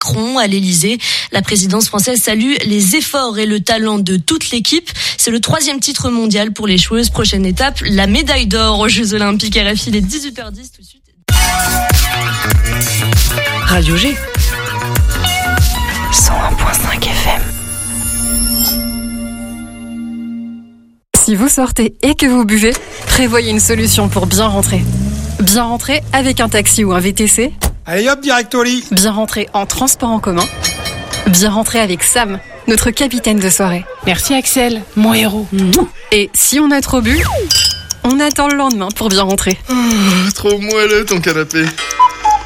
Macron à l'Elysée. La présidence française salue les efforts et le talent de toute l'équipe. C'est le troisième titre mondial pour les joueuses. Prochaine étape, la médaille d'or aux Jeux Olympiques. RFI, les 18h10 tout de suite. Radio G. 101.5 FM. Si vous sortez et que vous buvez, prévoyez une solution pour bien rentrer. Bien rentrer avec un taxi ou un VTC Allez hop, direct au lit Bien rentrer en transport en commun Bien rentrer avec Sam, notre capitaine de soirée. Merci Axel, mon héros. Et si on a trop bu, on attend le lendemain pour bien rentrer. Oh, trop moelleux ton canapé.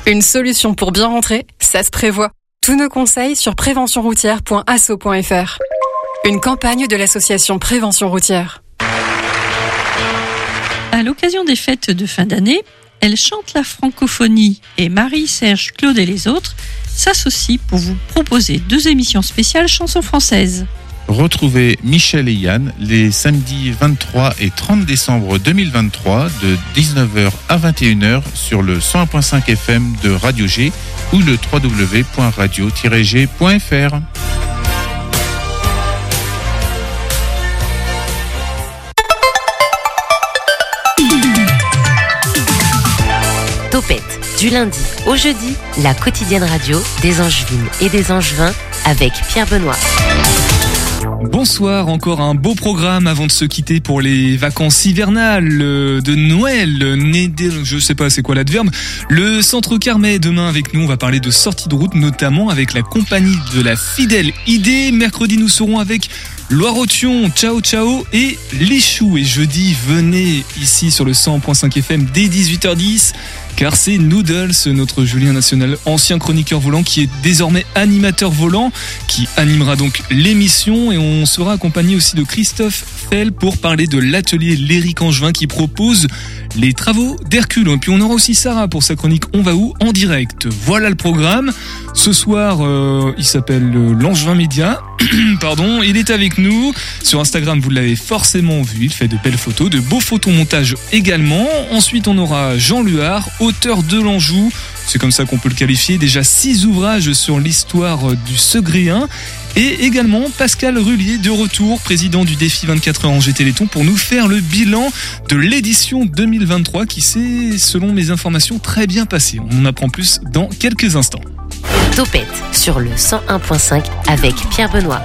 Une solution pour bien rentrer, ça se prévoit. Tous nos conseils sur préventionroutière.asso.fr. Une campagne de l'association Prévention routière. À l'occasion des fêtes de fin d'année, elle chante la francophonie et Marie-Serge Claude et les autres s'associent pour vous proposer deux émissions spéciales chansons françaises. Retrouvez Michel et Yann les samedis 23 et 30 décembre 2023 de 19h à 21h sur le 101.5 FM de Radio G ou le www.radio-g.fr. du lundi au jeudi, la quotidienne radio des Angevines et des Angevins avec Pierre Benoît. Bonsoir, encore un beau programme avant de se quitter pour les vacances hivernales euh, de Noël. Né dès- je sais pas c'est quoi l'adverbe. Le centre Carmet demain avec nous, on va parler de sortie de route notamment avec la compagnie de la fidèle idée. Mercredi nous serons avec Loire-Othion, Ciao Ciao et Les Choux. Et jeudi, venez ici sur le 100.5 FM dès 18h10 car c'est Noodles, notre Julien National, ancien chroniqueur volant qui est désormais animateur volant, qui animera donc l'émission et on sera accompagné aussi de Christophe Fell pour parler de l'atelier L'Éric Angevin qui propose les travaux d'Hercule. Et puis on aura aussi Sarah pour sa chronique On va où en direct. Voilà le programme. Ce soir, euh, il s'appelle euh, L'Angevin Média. Pardon, il est avec nous. Sur Instagram, vous l'avez forcément vu. Il fait de belles photos, de beaux photomontages également. Ensuite, on aura Jean Luard, auteur de l'Anjou. C'est comme ça qu'on peut le qualifier. Déjà six ouvrages sur l'histoire du Segréen. Et également Pascal Rullier de retour, président du défi 24 heures en Téléthon pour nous faire le bilan de l'édition 2023 qui s'est, selon mes informations, très bien passée. On en apprend plus dans quelques instants. Topette sur le 101.5 avec Pierre Benoît.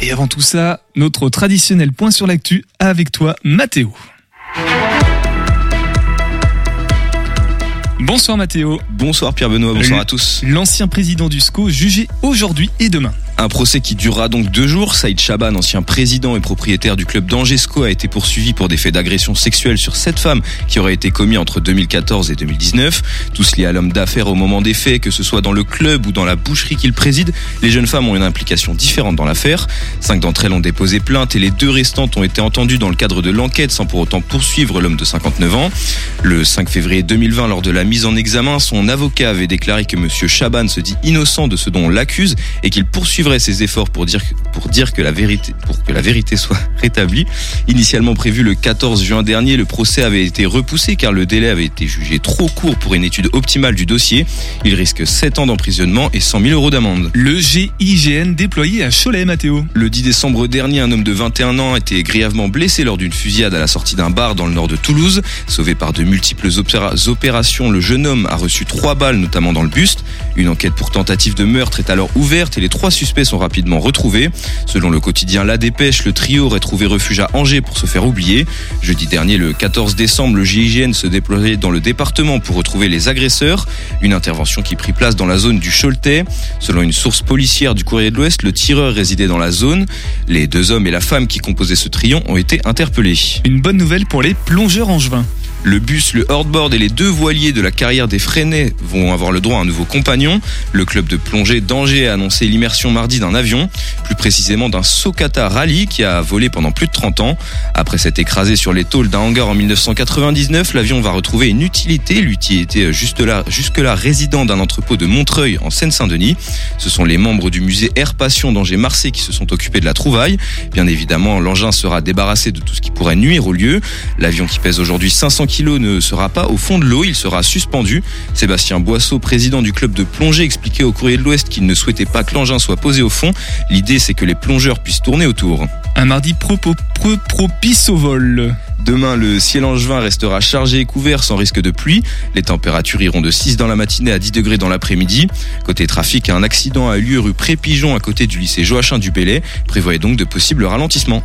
Et avant tout ça, notre traditionnel point sur l'actu avec toi, Mathéo. Bonsoir Mathéo. Bonsoir Pierre Benoît, bonsoir à tous. L'ancien président du SCO jugé aujourd'hui et demain. Un procès qui durera donc deux jours. Saïd Chaban, ancien président et propriétaire du club d'Angesco, a été poursuivi pour des faits d'agression sexuelle sur sept femmes qui auraient été commis entre 2014 et 2019. Tous liés à l'homme d'affaires au moment des faits, que ce soit dans le club ou dans la boucherie qu'il préside, les jeunes femmes ont une implication différente dans l'affaire. Cinq d'entre elles ont déposé plainte et les deux restantes ont été entendues dans le cadre de l'enquête sans pour autant poursuivre l'homme de 59 ans. Le 5 février 2020, lors de la mise en examen, son avocat avait déclaré que monsieur Chaban se dit innocent de ce dont on l'accuse et qu'il poursuivrait ses efforts pour dire, pour dire que la vérité, pour que la vérité soit rétablie. Initialement prévu le 14 juin dernier, le procès avait été repoussé car le délai avait été jugé trop court pour une étude optimale du dossier. Il risque 7 ans d'emprisonnement et 100 000 euros d'amende. Le GIGN déployé à Cholet, Mathéo. Le 10 décembre dernier, un homme de 21 ans a été grièvement blessé lors d'une fusillade à la sortie d'un bar dans le nord de Toulouse. Sauvé par de multiples opéra- opérations, le jeune homme a reçu trois balles, notamment dans le buste. Une enquête pour tentative de meurtre est alors ouverte et les trois suspects sont rapidement retrouvés. Selon le quotidien La Dépêche, le trio aurait trouvé refuge à Angers pour se faire oublier. Jeudi dernier, le 14 décembre, le GIGN se déployait dans le département pour retrouver les agresseurs. Une intervention qui prit place dans la zone du Choletais. Selon une source policière du Courrier de l'Ouest, le tireur résidait dans la zone. Les deux hommes et la femme qui composaient ce trio ont été interpellés. Une bonne nouvelle pour les plongeurs angevins. Le bus, le hardboard et les deux voiliers de la carrière des Freinet vont avoir le droit à un nouveau compagnon. Le club de plongée d'Angers a annoncé l'immersion mardi d'un avion, plus précisément d'un Socata Rally qui a volé pendant plus de 30 ans. Après s'être écrasé sur les tôles d'un hangar en 1999, l'avion va retrouver une utilité. L'utilité juste là, jusque-là résident d'un entrepôt de Montreuil en Seine-Saint-Denis. Ce sont les membres du musée Air Passion d'Angers-Marseille qui se sont occupés de la trouvaille. Bien évidemment, l'engin sera débarrassé de tout ce qui pourrait nuire au lieu. L'avion qui pèse aujourd'hui 500 kg ne sera pas au fond de l'eau, il sera suspendu. Sébastien Boisseau, président du club de plongée, expliquait au courrier de l'Ouest qu'il ne souhaitait pas que l'engin soit posé au fond. L'idée, c'est que les plongeurs puissent tourner autour. Un mardi pro- pro- pro- propice au vol. Demain, le ciel angevin restera chargé et couvert sans risque de pluie. Les températures iront de 6 dans la matinée à 10 degrés dans l'après-midi. Côté trafic, un accident a eu lieu rue Prépigeon à côté du lycée Joachim du Bellay. Prévoyez donc de possibles ralentissements.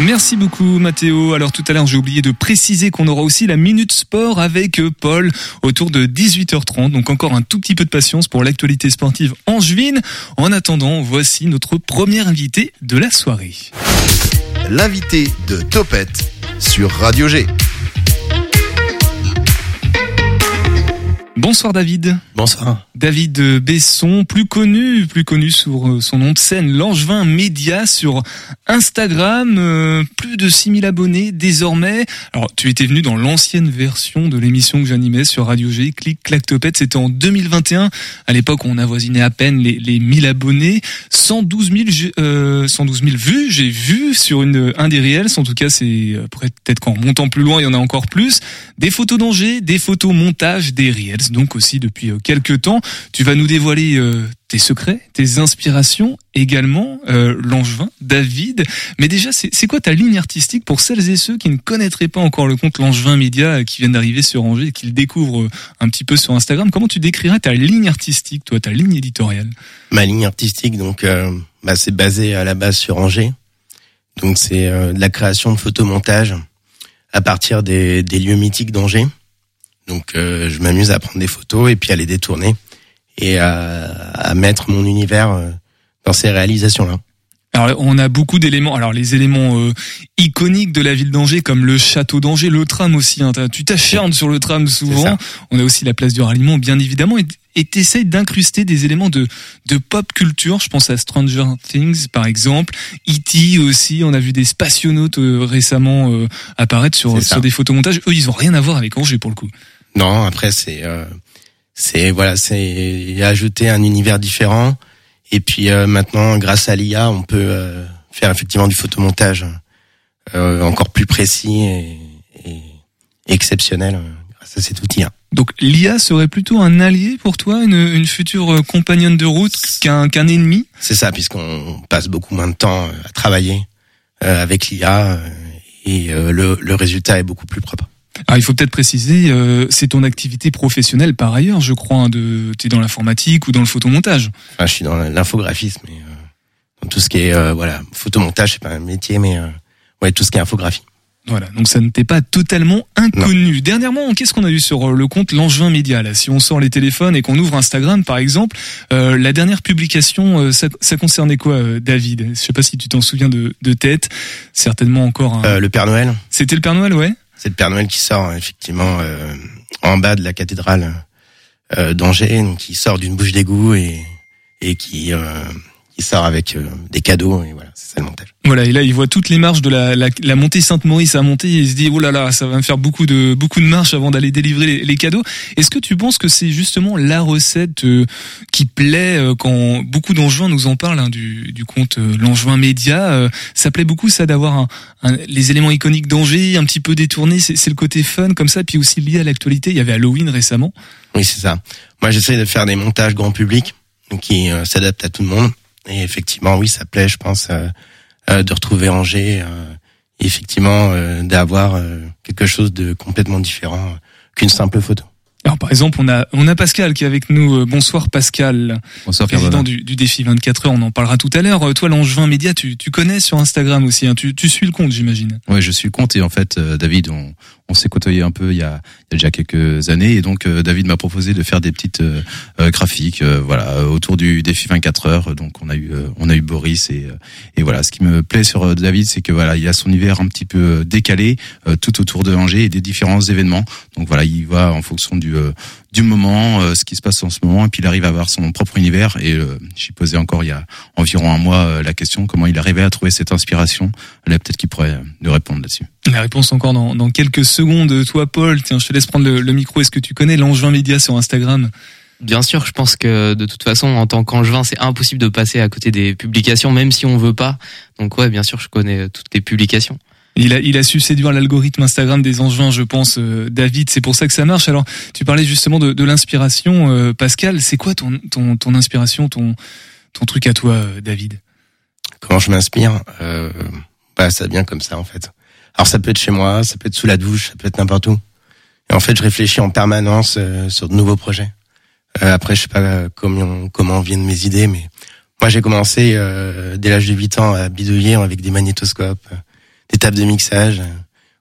Merci beaucoup Mathéo. Alors tout à l'heure j'ai oublié de préciser qu'on aura aussi la Minute Sport avec euh, Paul autour de 18h30. Donc encore un tout petit peu de patience pour l'actualité sportive angevine. En attendant, voici notre premier invité de la soirée. L'invité de Topette sur Radio G. Bonsoir David. Bonsoir. David Besson, plus connu, plus connu sous euh, son nom de scène, Langevin Média sur Instagram, euh, plus de 6000 abonnés désormais. Alors, tu étais venu dans l'ancienne version de l'émission que j'animais sur Radio G, Clic Clac Topette, c'était en 2021. À l'époque, on avoisinait à peine les, les 1000 abonnés, 112 000, j'ai- euh, 112 000 vues, j'ai vu sur une, un des réels, en tout cas, c'est euh, peut-être qu'en montant plus loin, il y en a encore plus. Des photos d'Angers, des photos montage, des donc aussi depuis euh, quelques temps. Tu vas nous dévoiler euh, tes secrets, tes inspirations, également euh, Langevin, David. Mais déjà, c'est quoi ta ligne artistique pour celles et ceux qui ne connaîtraient pas encore le compte Langevin Média euh, qui viennent d'arriver sur Angers et qui le découvrent euh, un petit peu sur Instagram? Comment tu décrirais ta ligne artistique, toi, ta ligne éditoriale? Ma ligne artistique, donc, bah, c'est basé à la base sur Angers. Donc, c'est euh, de la création de photomontage à partir des, des lieux mythiques d'Angers. Donc, euh, je m'amuse à prendre des photos et puis à les détourner et à, à mettre mon univers euh, dans ces réalisations-là. Alors on a beaucoup d'éléments. Alors les éléments euh, iconiques de la ville d'Angers, comme le château d'Angers, le tram aussi. Hein, tu t'acharnes sur le tram souvent. On a aussi la place du ralliement, bien évidemment. Et t'essayes d'incruster des éléments de, de pop culture. Je pense à Stranger Things, par exemple. E.T. aussi. On a vu des spationautes euh, récemment euh, apparaître sur, sur des photomontages. Eux, ils ont rien à voir avec Angers pour le coup. Non, après c'est euh, c'est voilà, c'est ajouter un univers différent. Et puis euh, maintenant, grâce à l'IA, on peut euh, faire effectivement du photomontage euh, encore plus précis et, et exceptionnel euh, grâce à cet outil. Donc l'IA serait plutôt un allié pour toi, une, une future euh, compagnonne de route qu'un qu'un ennemi? C'est ça, puisqu'on passe beaucoup moins de temps à travailler euh, avec l'IA et euh, le, le résultat est beaucoup plus propre. Alors il faut peut-être préciser, euh, c'est ton activité professionnelle par ailleurs, je crois. Hein, de, t'es dans l'informatique ou dans le photomontage. Enfin, je suis dans l'infographisme, mais euh, dans tout ce qui est euh, voilà photomontage, c'est pas un métier, mais euh, ouais tout ce qui est infographie. Voilà, donc ça ne t'est pas totalement inconnu. Dernièrement, qu'est-ce qu'on a eu sur euh, le compte Langevin Média là? Si on sort les téléphones et qu'on ouvre Instagram, par exemple, euh, la dernière publication, euh, ça, ça concernait quoi, euh, David? Je sais pas si tu t'en souviens de, de tête. Certainement encore. Un... Euh, le Père Noël. C'était le Père Noël, ouais. C'est le Père Noël qui sort effectivement euh, en bas de la cathédrale euh, d'Angers, donc qui sort d'une bouche d'égout et et qui qui sort avec euh, des cadeaux et voilà, c'est ça le montage. Voilà, et là, il voit toutes les marches de la, la, la montée Sainte-Maurice à monter et il se dit, oh là là, ça va me faire beaucoup de, beaucoup de marches avant d'aller délivrer les, les cadeaux. Est-ce que tu penses que c'est justement la recette euh, qui plaît euh, quand beaucoup d'Angevins nous en parlent, hein, du, du compte euh, Langevin Média euh, Ça plaît beaucoup, ça, d'avoir un, un- les éléments iconiques d'Angers, un petit peu détournés, c'est c'est le côté fun comme ça, puis aussi lié à l'actualité. Il y avait Halloween récemment. Oui, c'est ça. Moi, j'essaie de faire des montages grand public qui euh, s'adaptent à tout le monde. Et effectivement, oui, ça plaît, je pense, euh, euh, de retrouver Angers. euh, et effectivement, d'avoir quelque chose de complètement différent qu'une simple photo. Alors par exemple, on a on a Pascal qui est avec nous. Euh, Bonsoir Pascal. Bonsoir président du, du défi 24 heures. On en parlera tout à l'heure. Euh, Toi, Langevin Média, tu, tu connais sur Instagram aussi. Hein. Tu, tu suis le compte, j'imagine. Ouais, je suis le compte et en fait, euh, David, on, on s'est côtoyé un peu il y, a, il y a déjà quelques années et donc euh, David m'a proposé de faire des petites euh, euh, graphiques, euh, voilà, autour du défi 24 heures. Donc on a eu, euh, on a eu Boris et, et voilà. Ce qui me plaît sur David, c'est que voilà, il a son univers un petit peu décalé euh, tout autour de Angers et des différents événements. Donc voilà, il va en fonction du euh, du moment, euh, ce qui se passe en ce moment, et puis il arrive à avoir son propre univers. Et euh, j'ai posé encore il y a environ un mois euh, la question comment il arrivait à trouver cette inspiration. Là, peut-être qu'il pourrait nous répondre là-dessus. La réponse encore dans, dans quelques secondes. Toi, Paul, tiens, je te laisse prendre le, le micro. Est-ce que tu connais Langevin Média sur Instagram? Bien sûr, je pense que de toute façon, en tant qu'angevin, c'est impossible de passer à côté des publications, même si on veut pas. Donc ouais, bien sûr, je connais toutes les publications. Il a, su séduire l'algorithme Instagram des Angevins, je pense, euh, David. C'est pour ça que ça marche. Alors, tu parlais justement de, l'inspiration, euh, Pascal. C'est quoi ton, ton, ton inspiration, ton, ton truc à toi, euh, David? Comment je m'inspire Bah, ça vient comme ça en fait. Alors, ça peut être chez moi, ça peut être sous la douche, ça peut être n'importe où. Et en fait, je réfléchis en permanence sur de nouveaux projets. Après, je sais pas comment viennent mes idées, mais moi, j'ai commencé dès l'âge de 8 ans à bidouiller avec des magnétoscopes, tables de mixage. Euh,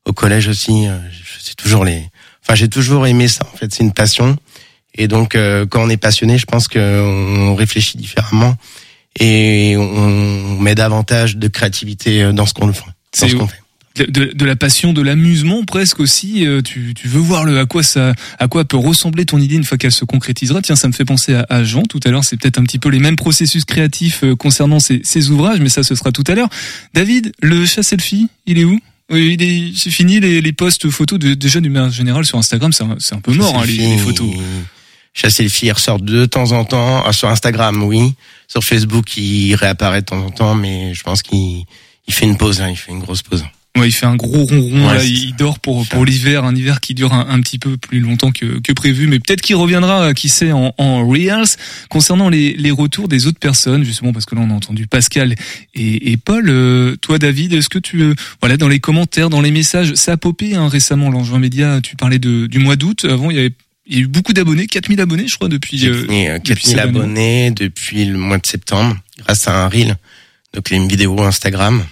Au collège aussi, euh, je sais toujours les. Enfin, j'ai toujours aimé ça. En fait, c'est une passion. Et donc, euh, quand on est passionné, je pense qu'on réfléchit différemment et on met davantage de créativité dans ce qu'on fait. Dans ce qu'on fait. De, de, de la passion, de l'amusement presque aussi. euh, Tu, tu veux voir le à quoi ça, à quoi peut ressembler ton idée une fois qu'elle se concrétisera. Tiens, ça me fait penser à, à Jean tout à l'heure. C'est peut-être un petit peu les mêmes processus créatifs euh, concernant ces, ces ouvrages, mais ça, ce sera tout à l'heure. David, le chat selfie, il est où? Oui, il est, c'est fini les, les posts photos de, déjà d'une manière générale sur Instagram, c'est un, c'est un peu mort hein, les, les photos. Chat selfie, il ressort de temps en temps. Ah, sur Instagram, oui. Sur Facebook, il réapparaît de temps en temps, mais je pense qu'il il fait une pause, hein, il fait une grosse pause. Ouais, il fait un gros ronron Ouais, là, il dort pour pour l'hiver, un hiver qui dure un, un petit peu plus longtemps que, que prévu, mais peut-être qu'il reviendra, euh, qui sait, en, en reals. Concernant les, les retours des autres personnes, justement parce que là on a entendu Pascal et, et Paul. euh, toi, David, est-ce que tu, euh, voilà, dans les commentaires, dans les messages, ça a popé hein, récemment. L'Angevin Média, tu parlais de du mois d'août. Avant, il y avait il y a eu beaucoup d'abonnés, 4000 abonnés, je crois, depuis. Euh, gagné euh, depuis 4000 cette année. abonnés depuis le mois de septembre, grâce à un reel, donc une vidéo Instagram,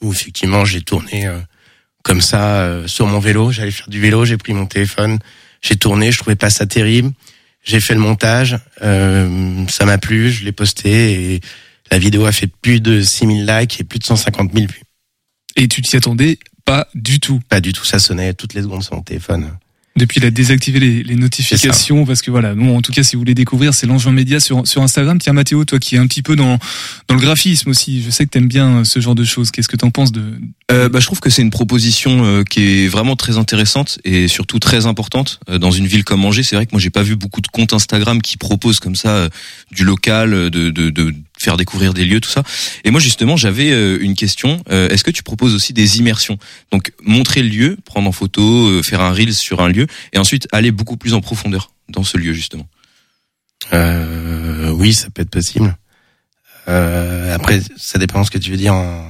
où effectivement j'ai tourné euh, comme ça euh, sur mon vélo. J'allais faire du vélo, j'ai pris mon téléphone, j'ai tourné, je trouvais pas ça terrible. J'ai fait le montage, euh, ça m'a plu, je l'ai posté et la vidéo a fait plus de 6000 likes et plus de 150 000 vues. Et tu t'y attendais pas du tout. Pas du tout, ça sonnait toutes les secondes sur mon téléphone. Depuis, il a désactivé les, les notifications parce que voilà, nous en tout cas, si vous voulez découvrir, c'est l'Angevin Média sur sur Instagram. Tiens, Mathéo, toi qui es un petit peu dans dans le graphisme aussi, je sais que t'aimes bien ce genre de choses. Qu'est-ce que t'en penses de Euh, bah, je trouve que c'est une proposition euh, qui est vraiment très intéressante et surtout très importante euh, dans une ville comme Angers. C'est vrai que moi j'ai pas vu beaucoup de comptes Instagram qui proposent comme ça euh, du local, euh, de, de, de faire découvrir des lieux, tout ça. Et moi justement j'avais euh, une question. Euh, Est-ce que tu proposes aussi des immersions? Donc montrer le lieu, prendre en photo, euh, faire un reel sur un lieu et ensuite aller beaucoup plus en profondeur dans ce lieu justement. Euh, oui, ça peut être possible. Euh, après, ça dépend de ce que tu veux dire en,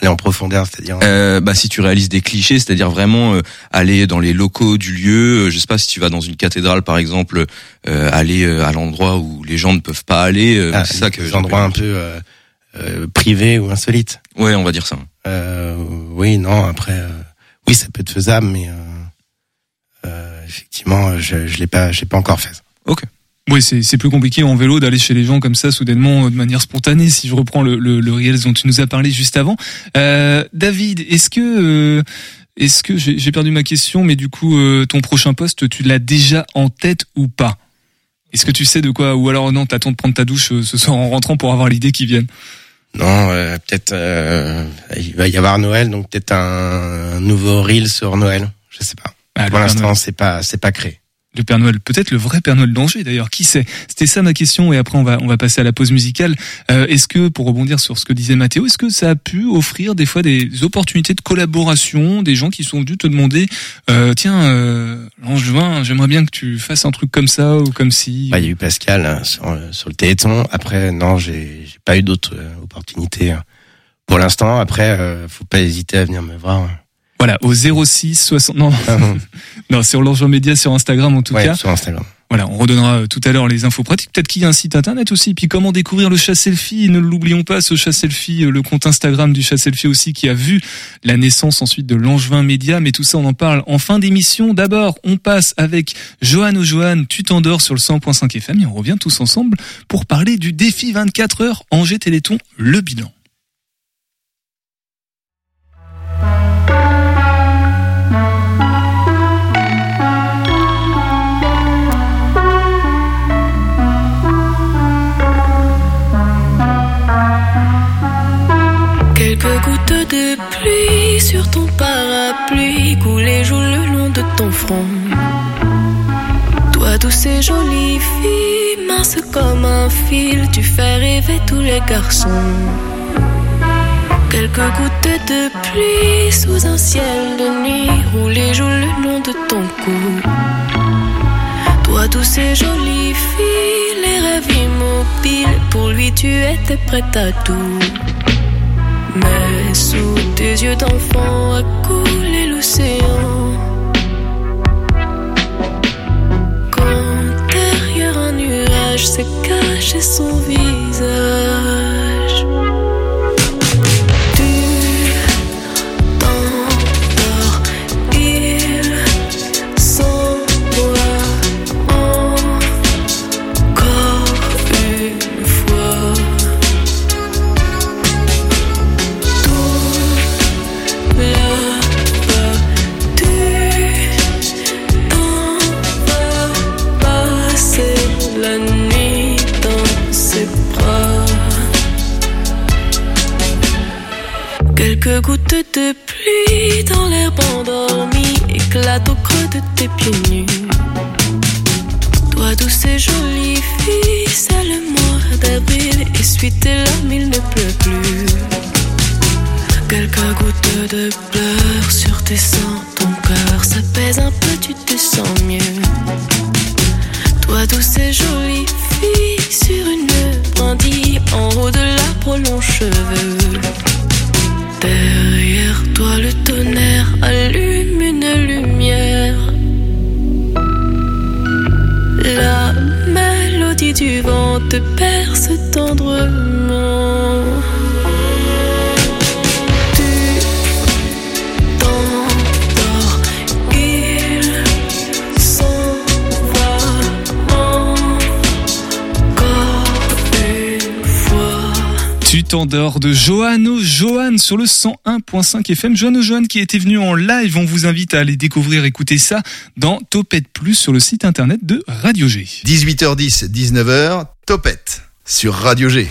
aller en profondeur, c'est-à-dire. Euh, bah si tu réalises des clichés, c'est-à-dire vraiment euh, aller dans les locaux du lieu, euh, je sais pas si tu vas dans une cathédrale par exemple, euh, aller euh, à l'endroit où les gens ne peuvent pas aller, euh, Ah, c'est ça que des endroits un peu euh, euh, privés ou insolites. Ouais, on va dire ça. Euh, oui, non. Après, euh, oui, ça peut être faisable, mais euh, euh, effectivement, je, je l'ai pas, j'ai pas encore fait. ça. Oui, c'est plus compliqué en vélo d'aller chez les gens comme ça soudainement euh, de manière spontanée. Si je reprends le le, le Reels dont tu nous as parlé juste avant, euh, David, est-ce que euh, est-ce que j'ai perdu ma question, mais du coup euh, ton prochain poste, tu l'as déjà en tête ou pas? Est-ce que tu sais de quoi? Ou alors non, t'attends de prendre ta douche euh, ce soir en rentrant pour avoir l'idée qui vienne? Non, euh, peut-être euh, il va y avoir Noël, donc peut-être un, un nouveau reel sur Noël. Je sais pas. Ah, Pour l'instant, c'est pas, c'est pas créé. Le Père Noël, peut-être le vrai Père Noël d'Angers d'ailleurs, qui sait? C'était ça ma question et après on va on va passer à la pause musicale. Euh, est-ce que pour rebondir sur ce que disait Mathéo, est-ce que ça a pu offrir des fois des opportunités de collaboration, des gens qui sont venus te demander euh, tiens euh, j'aimerais bien que tu fasses un truc comme ça ou comme si Bah, il y a eu Pascal hein, sur, sur le Téléthon. Après, non, j'ai j'ai pas eu d'autres euh, opportunités hein. pour l'instant. Après, euh, faut pas hésiter à venir me voir. hein. Voilà au 06 60 non non sur Média sur Instagram en tout Ouais, cas. sur Instagram. Voilà, on redonnera euh, tout à l'heure les infos pratiques. Peut-être qu'il y a un site internet aussi. Puis comment découvrir le chat selfie? Ne l'oublions pas, ce chat selfie, euh, le compte Instagram du chat selfie aussi qui a vu la naissance ensuite de l'Angevin Média. Mais tout ça, on en parle en fin d'émission. D'abord, on passe avec Johan ou Johan, tu t'endors sur le 100.5 FM et on revient tous ensemble pour parler du défi 24 heures Angers Téléthon, le bilan. Ton parapluie coulent et jouent le long de ton front. Toi tous ces jolies filles, minces comme un fil, tu fais rêver tous les garçons. Quelques gouttes de pluie sous un ciel de nuit, où les joues le long de ton cou. Toi, tous ces jolies filles, les rêves immobiles, pour lui tu étais prête à tout. Mais sous tes yeux d'enfant a coulé l'océan. Quand derrière un nuage s'est caché son visage. Quelques gouttes de pluie dans l'herbe endormie éclatent au creux de tes pieds nus. Toi, douce et jolie fille, c'est le mois d'avril, essuie tes larmes, il ne pleut plus. Quelques gouttes de pleurs sur tes seins, ton cœur s'apaise un peu, tu te sens mieux. Toi, douce et jolie fille, sur une brindille, en haut de l'arbre aux cheveux. Derrière toi, le tonnerre allume une lumière. La mélodie du vent te perce tendrement. Tu t'endors de Johan Johan sur le 101.5 FM. Johan Johan qui était venu en live. On vous invite à aller découvrir, écouter ça dans Topette Plus sur le site internet de Radio G. 18h10, 19h, Topette sur Radio G.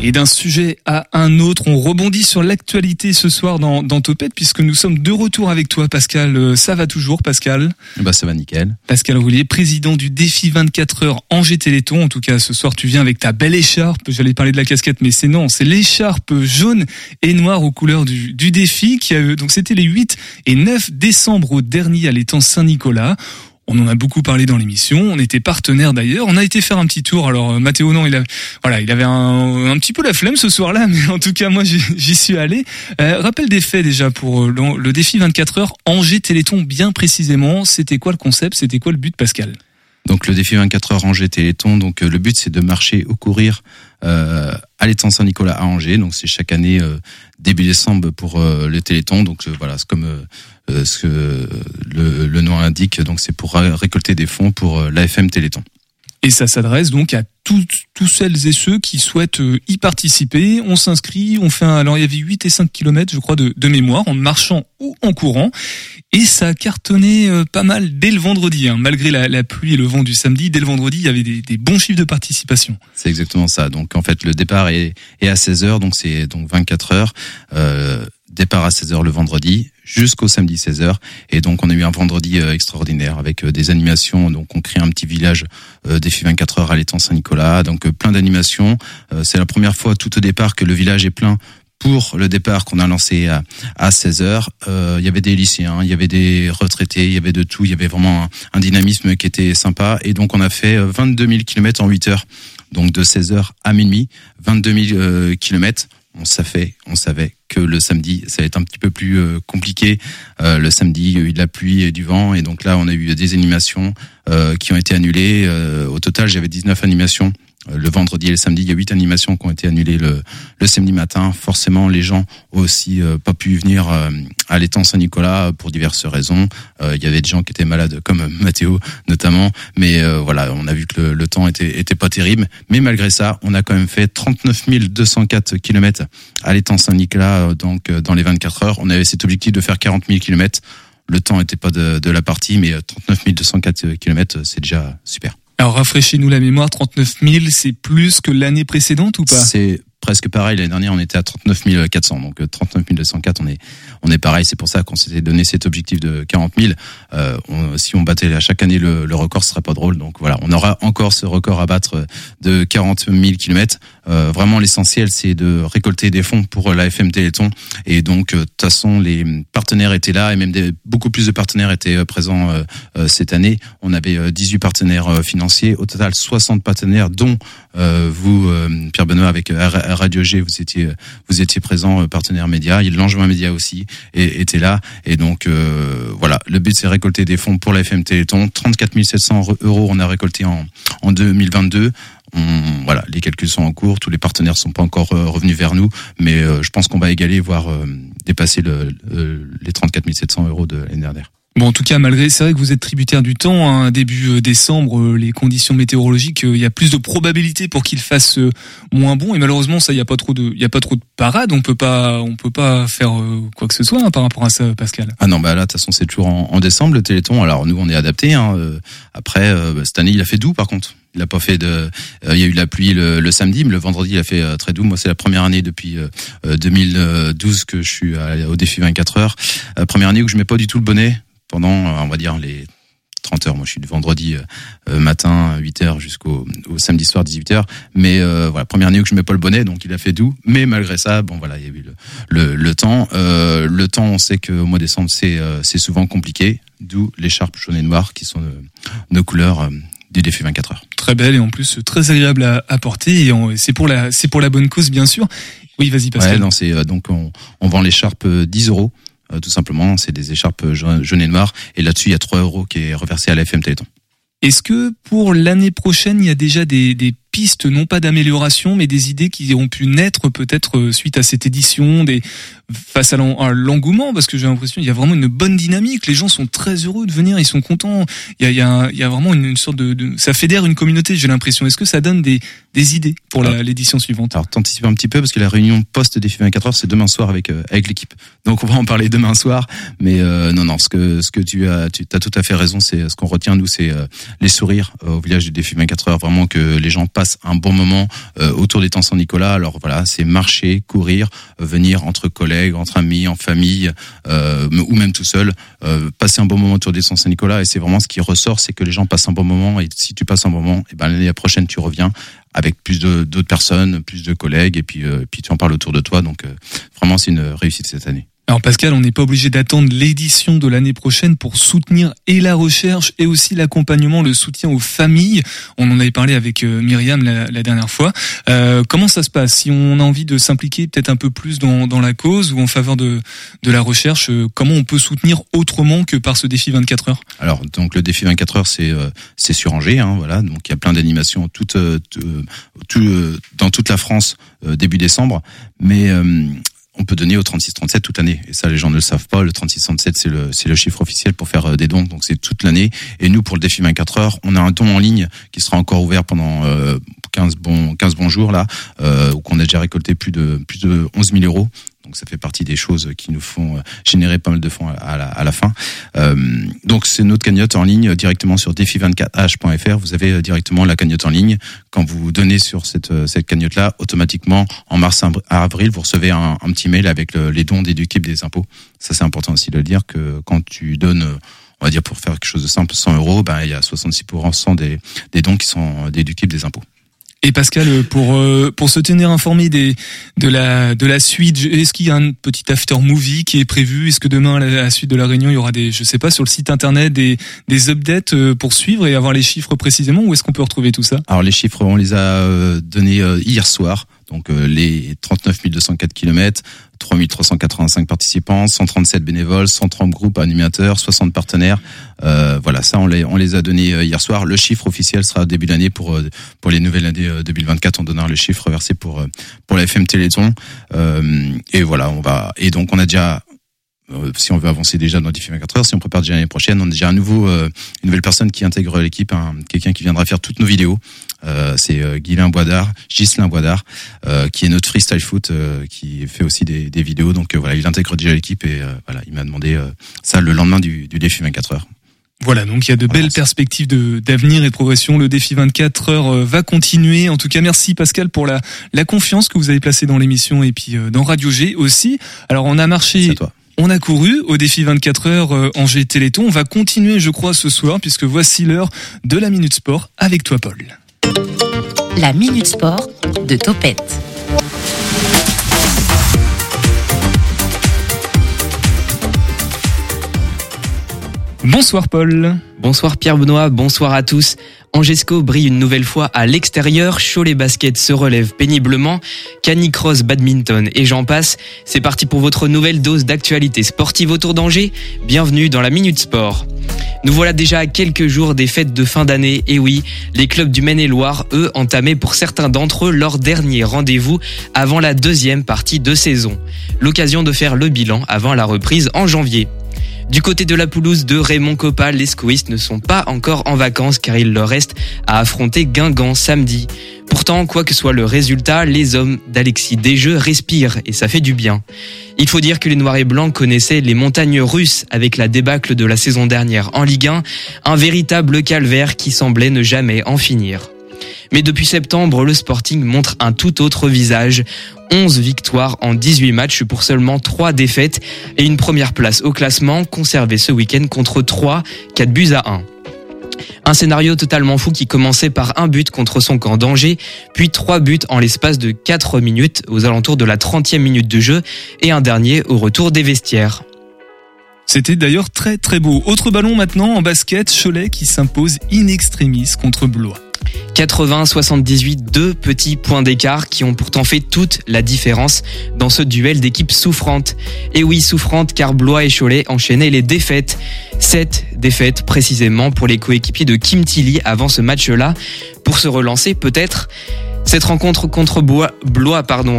Et d'un sujet à un autre, on rebondit sur l'actualité ce soir dans, dans Topette puisque nous sommes de retour avec toi Pascal. Euh, Ça va toujours Pascal Bah ça va nickel. Pascal Roulier, président du défi 24 heures Angers Téléthon. En tout cas, ce soir, tu viens avec ta belle écharpe. J'allais parler de la casquette, mais c'est non, c'est l'écharpe jaune et noire aux couleurs du, du défi qui a eu, donc c'était les 8 et 9 décembre au dernier à l'étang Saint-Nicolas. On en a beaucoup parlé dans l'émission. On était partenaire d'ailleurs. On a été faire un petit tour. Alors euh, Mathéo non, il a, voilà, il avait un, petit peu la flemme ce soir-là, mais en tout cas moi j'y suis allé. Euh, rappel des faits déjà pour euh, le, défi 24 heures Angers Téléthon bien précisément. C'était quoi le concept? C'était quoi le but, Pascal? Donc le défi 24 heures Angers Téléthon. Donc euh, le but c'est de marcher ou courir euh, à l'étang Saint-Nicolas à Angers. Donc c'est chaque année début décembre pour le Téléthon. Donc voilà, c'est comme ce que le, le nom indique. Donc c'est pour ré- récolter des fonds pour euh, l'AFM Téléthon. Et ça s'adresse donc à toutes, tous celles et ceux qui souhaitent euh, y participer. On s'inscrit, on fait un, alors il y avait 8 et 5 kilomètres, je crois, de, de mémoire, en marchant ou en courant. Et ça a cartonné euh, pas mal dès le vendredi, hein. malgré la, la pluie et le vent du samedi. Dès le vendredi, il y avait des, des bons chiffres de participation. C'est exactement ça. Donc en fait le départ est, est à 16 heures, donc c'est donc 24 heures. Euh, départ à 16 heures le vendredi jusqu'au samedi 16 heures. Et donc on a eu un vendredi euh, extraordinaire avec euh, des animations. Donc on crée un petit village euh, défi 24 heures à l'étang Saint-Nicolas. Donc plein d'animations. C'est la première fois tout au départ que le village est plein pour le départ qu'on a lancé à, à 16 heures. Euh, il y avait des lycéens, il y avait des retraités, il y avait de tout. Il y avait vraiment un, dynamisme qui était sympa. Et donc on a fait euh, 22 000 kilomètres en 8 heures donc de 16h à minuit, 22 000 euh, kilomètres. On savait, on savait que le samedi, ça va être un petit peu plus euh, compliqué. Euh, le samedi, il y a eu de la pluie et du vent, et donc là, on a eu des animations euh, qui ont été annulées. Au total, j'avais 19 animations. Euh, Le vendredi et le samedi, il y a huit animations qui ont été annulées le, samedi matin. Forcément, les gens ont aussi euh, pas pu venir euh, à l'étang Saint-Nicolas pour diverses raisons. Il y avait des gens qui étaient malades, comme Mathéo notamment. Mais voilà, on a vu que le, temps était, pas terrible. Mais malgré ça, on a quand même fait 39 204 kilomètres à l'étang Saint-Nicolas, donc dans les 24 heures. On avait cet objectif de faire 40 000 kilomètres. Le temps était pas de, de la partie, mais euh, 39 204 kilomètres, c'est déjà super. Alors rafraîchis-nous la mémoire, 39 000, c'est plus que l'année précédente ou pas? C'est presque pareil. L'année dernière, on était à 39 400. Donc 39 204, on est on est pareil. C'est pour ça qu'on s'était donné cet objectif de 40 000. Euh, si on battait à chaque année le, le, record, ce serait pas drôle. Donc voilà, on aura encore ce record à battre de 40 000 kilomètres. Euh, vraiment, l'essentiel, c'est de récolter des fonds pour la FM Téléthon. Et donc, euh, de toute façon, les partenaires étaient là et même des, beaucoup plus de partenaires étaient euh, présents cette année. On avait 18 partenaires financiers, au total 60 partenaires, dont vous, Pierre Benoît, avec Radio G, vous étiez vous étiez présent, partenaire média. Il L'Angevin Média aussi et, était là. Et donc, voilà, le but, c'est récolter des fonds pour la FM Téléthon. 34 700 euros, on a récolté en, en 2022 voilà, les calculs sont en cours, tous les partenaires sont pas encore euh, revenus vers nous, mais euh, je pense qu'on va égaler, voire euh, dépasser le, les 34 700 euros de l'année dernière. Bon, en tout cas, malgré, c'est vrai que vous êtes tributaire du temps. Hein, début décembre, les conditions météorologiques, il y a plus de probabilités pour qu'il fasse moins bon. Et malheureusement, ça, il y a pas trop de, il y a pas trop de parade. On peut pas, on peut pas faire quoi que ce soit hein, par rapport à ça, Pascal. Ah non, bah là, de toute façon, c'est toujours en, décembre le Téléthon. Alors nous, on est adapté. Hein, après, bah, cette année, il a fait doux, par contre. Il a pas fait de. Euh, il y a eu la pluie le, samedi, mais le vendredi il a fait euh, très doux. Moi, c'est la première année depuis 2012 euh, que je suis au défi 24 heures. première année où je mets pas du tout le bonnet pendant, on va dire les 30 heures. Moi, je suis du vendredi matin 8 heures jusqu'au samedi soir 18 heures. Mais voilà, première année où je mets pas le bonnet, donc il a fait doux. Mais malgré ça, bon voilà, il y a eu le, temps. le temps, on sait qu'au mois de décembre, c'est c'est souvent compliqué. D'où l'écharpe jaune et noire qui sont nos couleurs du défi 24 heures. Très belle et en plus très agréable à, porter et c'est pour la c'est pour la bonne cause bien sûr. Oui, vas-y Pascal. Ouais, non, c'est euh, donc on, on vend l'écharpe 10 euh, euros. Euh, tout simplement, c'est des écharpes jaune et noir et là-dessus il y a 3 euros qui est reversé à la FM Téléthon. Est-ce que pour l'année prochaine, il y a déjà des, des pistes, non pas d'amélioration, mais des idées qui ont pu naître peut-être suite à cette édition, des face à l'engouement parce que j'ai l'impression qu'il y a vraiment une bonne dynamique. Les gens sont très heureux de venir, ils sont contents. Il y a, il y a, il y a vraiment une, sorte de, de, ça fédère une communauté. J'ai l'impression. Est-ce que ça donne des, des idées pour l'édition suivante? Alors t'anticipes un petit peu parce que la réunion post défi 24 heures c'est demain soir avec euh, avec l'équipe. Donc on va en parler demain soir. Mais euh, non non, ce que ce que tu as tu as tout à fait raison. C'est ce qu'on retient nous, c'est euh, les sourires au village du défi 24 heures. Vraiment que les gens passent un bon moment autour des temps Saint-Nicolas. Alors voilà, c'est marcher, courir, venir entre collègues entre amis, en famille, euh, ou même tout seul, euh, passer un bon moment autour des Saint-Nicolas. Et c'est vraiment ce qui ressort, c'est que les gens passent un bon moment. Et si tu passes un bon moment, et eh ben l'année prochaine tu reviens avec plus d'autres personnes, plus de collègues, et puis, euh, puis tu en parles autour de toi. Donc vraiment, c'est une réussite cette année. Alors Pascal, on n'est pas obligé d'attendre l'édition de l'année prochaine pour soutenir et la recherche et aussi l'accompagnement, le soutien aux familles. On en avait parlé avec euh, Myriam la, dernière fois. Euh, comment ça se passe? Si on a envie de s'impliquer peut-être un peu plus dans, dans, la cause ou en faveur de, de la recherche, euh, comment on peut soutenir autrement que par ce défi 24 heures? Alors donc le défi 24 heures, c'est c'est sur Angers, hein, voilà. Donc il y a plein d'animations toutes tout, dans toute la France début décembre, mais on peut donner au 3637 toute l'année. Et ça, les gens ne le savent pas. Le 3637, c'est le, c'est le chiffre officiel pour faire euh, des dons. Donc, c'est toute l'année. Et nous, pour le défi 24 heures, on a un don en ligne qui sera encore ouvert pendant 15 euh, bons, 15 bons jours, là, euh, où on a déjà récolté plus de, plus de 11 000 euros. Donc ça fait partie des choses qui nous font euh, générer pas mal de fonds à la, à la fin. Euh, donc c'est notre cagnotte en ligne directement sur défi24h.fr. Vous avez euh, directement la cagnotte en ligne. Quand vous donnez sur cette, cette cagnotte-là, automatiquement en mars à avril, vous recevez un, un petit mail avec les dons déductibles des impôts. Ça c'est important aussi de le dire que quand tu donnes on va dire pour faire quelque chose de simple, 100 euros, ben, il y a 66% des, des dons qui sont déductibles des impôts. Et Pascal, pour euh, pour se tenir informé des de la de la suite, est-ce qu'il y a un petit after movie qui est prévu? Est-ce que demain à la suite de la réunion, il y aura des je sais pas sur le site internet des des updates euh, pour suivre et avoir les chiffres précisément? Où est-ce qu'on peut retrouver tout ça? Alors les chiffres, on les a euh, donnés hier soir. Donc les 39 204 km, 3385 participants, 137 bénévoles, 130 groupes animateurs, 60 partenaires. Euh, voilà, ça on les, on les a donnés euh, hier soir. Le chiffre officiel sera début d'année pour euh, pour les nouvelles années 2024. On donnera le chiffre versé pour pour la FM Téléthon. et voilà, on va et donc on a déjà si on veut avancer déjà dans les 24 heures, si on prépare déjà l'année prochaine, on a déjà un nouveau, une nouvelle personne qui intègre l'équipe, quelqu'un qui viendra faire toutes nos vidéos. Euh, c'est euh, Guylain Boisdard, Gislain Boisdard, euh, qui est notre freestyle foot, qui fait aussi des, des vidéos. Donc voilà, il intègre déjà l'équipe et voilà, il m'a demandé ça le lendemain du, du défi 24 heures. Voilà, donc il y a de belles perspectives de d'avenir et de progression. Le défi 24 heures euh, va continuer. En tout cas, merci Pascal pour la la confiance que vous avez placée dans l'émission et puis euh, dans Radio G aussi. Alors on a marché, on a couru au défi 24 heures euh, Angers Téléthon. On va continuer, je crois, ce soir puisque voici l'heure de la minute sport avec toi, Paul. La Minute Sport de Topette. Bonsoir Paul. Bonsoir Pierre Benoît, bonsoir à tous. Angesco brille une nouvelle fois à l'extérieur, Cholet Basket se relève péniblement, Canicross Badminton et j'en passe. C'est parti pour votre nouvelle dose d'actualité sportive autour d'Angers. Bienvenue dans la Minute Sport. Nous voilà déjà à quelques jours des fêtes de fin d'année et oui, les clubs du Maine-et-Loire, eux, entamaient pour certains d'entre eux leur dernier rendez-vous avant la deuxième partie de saison. L'occasion de faire le bilan avant la reprise en janvier. Du côté de la pelouse de Raymond Coppa, les squistes ne sont pas encore en vacances car il leur reste à affronter Guingamp samedi. Pourtant, quoi que soit le résultat, les hommes d'Alexis Desjeux respirent et ça fait du bien. Il faut dire que les Noirs et Blancs connaissaient les montagnes russes avec la débâcle de la saison dernière en Ligue 1, un véritable calvaire qui semblait ne jamais en finir. Mais depuis septembre, le Sporting montre un tout autre visage. 11 victoires en 18 matchs pour seulement 3 défaites et une première place au classement conservée ce week-end contre 3, 4 buts à 1. Un scénario totalement fou qui commençait par un but contre son camp d'Angers, puis trois buts en l'espace de 4 minutes aux alentours de la 30e minute de jeu et un dernier au retour des vestiaires. C'était d'ailleurs très très beau. Autre ballon maintenant en basket, Cholet qui s'impose in extremis contre Blois. 80-78, deux petits points d'écart qui ont pourtant fait toute la différence dans ce duel d'équipes souffrantes. Et oui, souffrantes car Blois et Cholet enchaînaient les défaites. Sept défaites précisément pour les coéquipiers de Kim Tilly avant ce match-là. Pour se relancer peut-être, cette rencontre contre Blois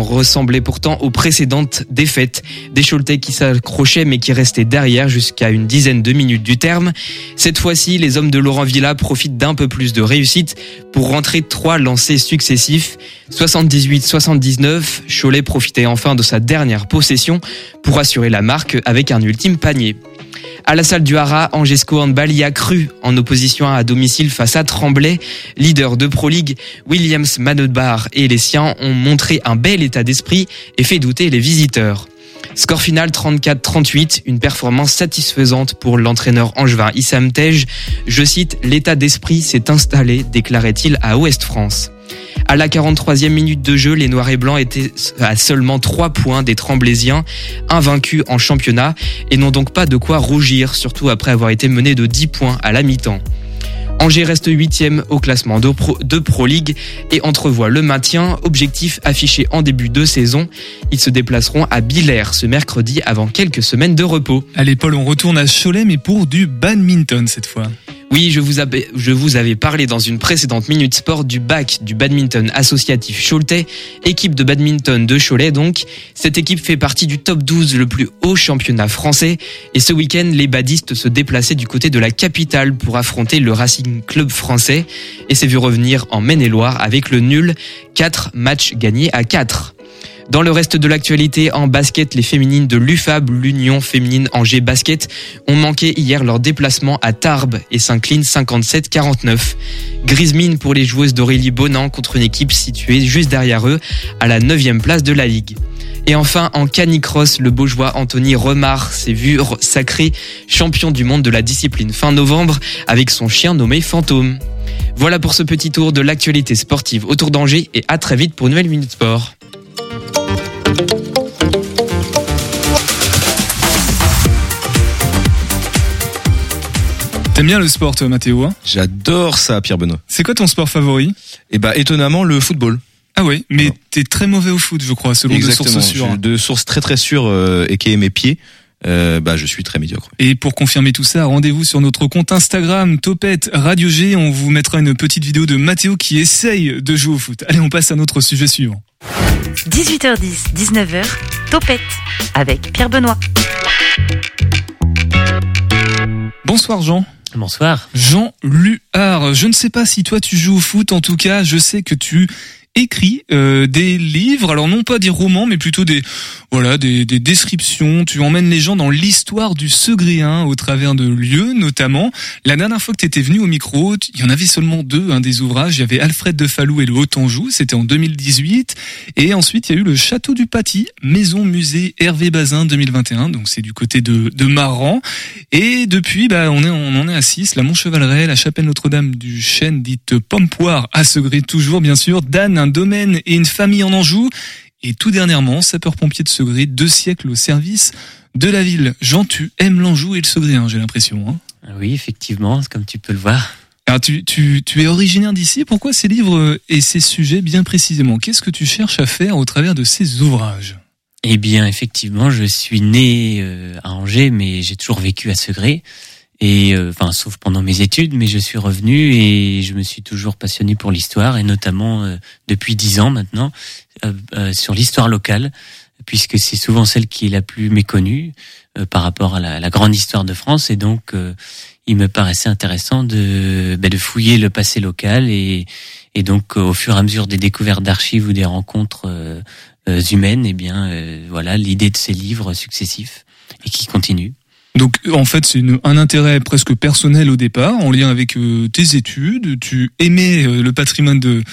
ressemblait pourtant aux précédentes défaites. Des Choletais qui s'accrochaient mais qui restaient derrière jusqu'à une dizaine de minutes du terme. Cette fois-ci, les hommes de Laurent Villa profitent d'un peu plus de réussite pour rentrer trois lancers successifs. 78-79, Cholet profitait enfin de sa dernière possession pour assurer la marque avec un ultime panier. À la salle du Hara, Angesco Handball y a cru en opposition à domicile face à Tremblay. Leader de Pro League, Williams Manodbar et les siens ont montré un bel état d'esprit et fait douter les visiteurs. Score final 34-38, une performance satisfaisante pour l'entraîneur angevin Issam Tej. Je cite, l'état d'esprit s'est installé, déclarait-il à Ouest France. À la 43e minute de jeu, les Noirs et Blancs étaient à seulement 3 points des Tremblésiens, invaincus en championnat, et n'ont donc pas de quoi rougir, surtout après avoir été menés de 10 points à la mi-temps. Angers reste huitième au classement de Pro, de Pro League et entrevoit le maintien, objectif affiché en début de saison. Ils se déplaceront à Billers ce mercredi avant quelques semaines de repos. Allez Paul, on retourne à Cholet mais pour du badminton cette fois. Oui, je vous, avais, je vous avais parlé dans une précédente Minute Sport du bac du badminton associatif Choletais, équipe de badminton de Cholet donc. Cette équipe fait partie du top 12, le plus haut championnat français. Et ce week-end, les badistes se déplaçaient du côté de la capitale pour affronter le Racing Club français et s'est vu revenir en Maine-et-Loire avec le nul, 4 matchs gagnés à 4. Dans le reste de l'actualité, en basket, les féminines de l'UFAB, l'Union féminine Angers Basket, ont manqué hier leur déplacement à Tarbes et s'inclinent 57-49. Grise mine pour les joueuses d'Aurélie Bonan contre une équipe située juste derrière eux, à la 9 place de la Ligue. Et enfin, en canicross, le Beaujois Anthony Remar s'est vu sacré champion du monde de la discipline fin novembre avec son chien nommé Fantôme. Voilà pour ce petit tour de l'actualité sportive autour d'Angers et à très vite pour une nouvelle Minute Sport. T'aimes bien le sport, toi, Mathéo hein? J'adore ça, Pierre Benoît. C'est quoi ton sport favori? Eh bah, étonnamment, le football. Ah oui, mais t'es très mauvais au foot, je crois, selon de sources sûres. De sources très très sûres euh, et qui est mes pieds. Euh, bah, je suis très médiocre. Et pour confirmer tout ça, rendez-vous sur notre compte Instagram Topette Radio G. On vous mettra une petite vidéo de Mathéo qui essaye de jouer au foot. Allez, on passe à notre sujet suivant. 18h10, 19h, Topette avec Pierre Benoît. Bonsoir Jean. Bonsoir. Jean Luard, je ne sais pas si toi tu joues au foot, en tout cas je sais que tu écrit euh, des livres, alors non pas des romans, mais plutôt des voilà des, des descriptions. Tu emmènes les gens dans l'histoire du Segréen au travers de lieux, notamment. La dernière fois que tu étais venu au micro, il y en avait seulement deux, hein, des ouvrages. Il y avait Alfred de Falou et le Haut-Anjou, c'était en 2018, et ensuite il y a eu le Château du Paty, maison musée Hervé Bazin 2021. Donc c'est du côté de de Maran. Et depuis, bah on est on en est à 6, la Montchevaleret, la chapelle Notre-Dame du Chêne, dite Pompoire, à Segré toujours bien sûr, Dan, domaine et une famille en Anjou. Et tout dernièrement, sapeur-pompier de Segré, deux siècles au service de la ville. Jean, tu aimes l'Anjou et le Segré, hein, j'ai l'impression. Hein. Oui, effectivement, comme tu peux le voir. Alors tu, tu, tu es originaire d'ici, pourquoi ces livres et ces sujets bien précisément? Qu'est-ce que tu cherches à faire au travers de ces ouvrages? Eh bien, effectivement, je suis né euh, à Angers, mais j'ai toujours vécu à Segré. Et euh, enfin, sauf pendant mes études, mais je suis revenu et je me suis toujours passionné pour l'histoire et notamment euh, depuis dix ans maintenant euh, sur l'histoire locale, puisque c'est souvent celle qui est la plus méconnue par rapport à la, la, grande histoire de France. Et donc, il me paraissait intéressant de, bah, de fouiller le passé local et, et donc au fur et à mesure des découvertes d'archives ou des rencontres humaines, et eh bien voilà l'idée de ces livres successifs et qui continuent. Donc en fait c'est un intérêt presque personnel au départ, en lien avec euh, tes études. Tu aimais euh, le patrimoine de,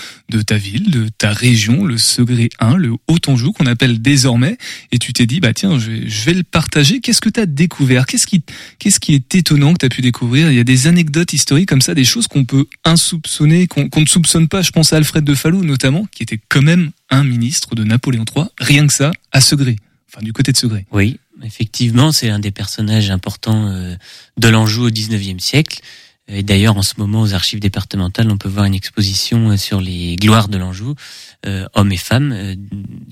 ta ville, de ta région, le Segré 1, le Haut-Anjou qu'on appelle désormais, et tu t'es dit bah tiens je vais, le partager. Qu'est-ce que tu as découvert? Qu'est-ce qui qu'est-ce qui est étonnant que tu as pu découvrir? Il y a des anecdotes historiques comme ça, des choses qu'on peut insoupçonner, qu'on ne soupçonne pas. Je pense à Alfred de Falou notamment, qui était quand même un ministre de Napoléon III, rien que ça, à Segré, enfin du côté de Segré. Oui, Effectivement, c'est un des personnages importants euh, de l'Anjou au XIXe siècle. Et d'ailleurs, en ce moment, aux archives départementales, on peut voir une exposition euh, sur les gloires de l'Anjou, euh, hommes et femmes.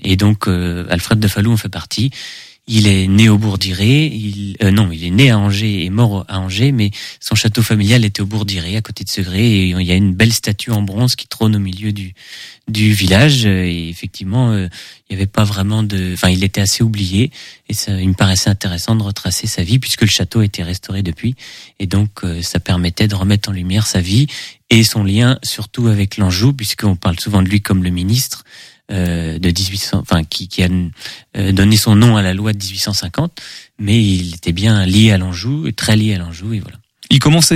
Et donc, Alfred de Falou en fait partie. Il est né au Bourg-d'Iré, il, non, il est né à Angers et mort à Angers, mais son château familial était au Bourg-d'Iré, à côté de Segré, et il y a une belle statue en bronze qui trône au milieu du, du village. Et effectivement, euh, il n'y avait pas vraiment de, enfin, il était assez oublié. Et ça, il me paraissait intéressant de retracer sa vie puisque le château a été restauré depuis. Et donc, euh, ça permettait de remettre en lumière sa vie et son lien surtout avec l'Anjou, puisqu'on parle souvent de lui comme le ministre. Euh, de 1800, enfin qui, qui a donné son nom à la loi de 1850, mais il était bien lié à l'Anjou, très lié à l'Anjou, et voilà. Il commence à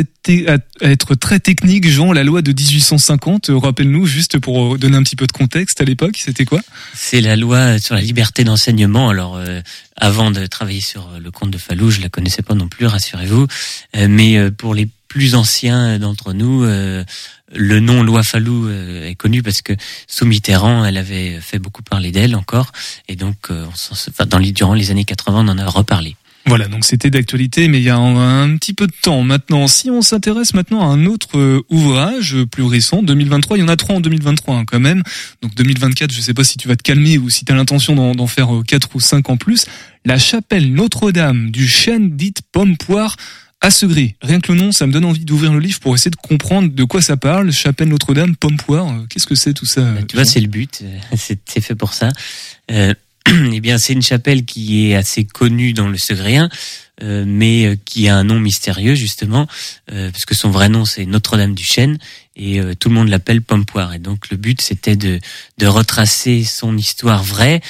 être très technique, Jean, la loi de 1850. Rappelle-nous, juste pour donner un petit peu de contexte à l'époque, c'était quoi? C'est la loi sur la liberté d'enseignement. Alors, euh, avant de travailler sur le conte de Falou, je la connaissais pas non plus, rassurez-vous. Euh, mais euh, pour les plus anciens d'entre nous, le nom loi Falou est connu parce que sous Mitterrand, elle avait fait beaucoup parler d'elle encore. Et donc, on dans les, durant les années 80, on en a reparlé. Voilà, donc c'était d'actualité, mais il y a un, petit peu de temps maintenant. Si on s'intéresse maintenant à un autre euh, ouvrage plus récent, 2023, il y en a trois en 2023 hein, quand même. Donc 2024, je sais pas si tu vas te calmer ou si tu as l'intention d'en faire euh, quatre ou cinq en plus. La chapelle Notre-Dame du chêne dite Pomme-Poire à Segré. Rien que le nom, ça me donne envie d'ouvrir le livre pour essayer de comprendre de quoi ça parle. Chapelle Notre-Dame, Pomme-Poire, euh, qu'est-ce que c'est tout ça bah, Tu vois, c'est le but, c'est fait pour ça. Euh, eh bien, c'est une chapelle qui est assez connue dans le Segréen, euh, mais euh, qui a un nom mystérieux justement, euh, parce que son vrai nom c'est Notre-Dame du Chêne et tout le monde l'appelle Pompoire. Et donc le but c'était de, de retracer son histoire vraie,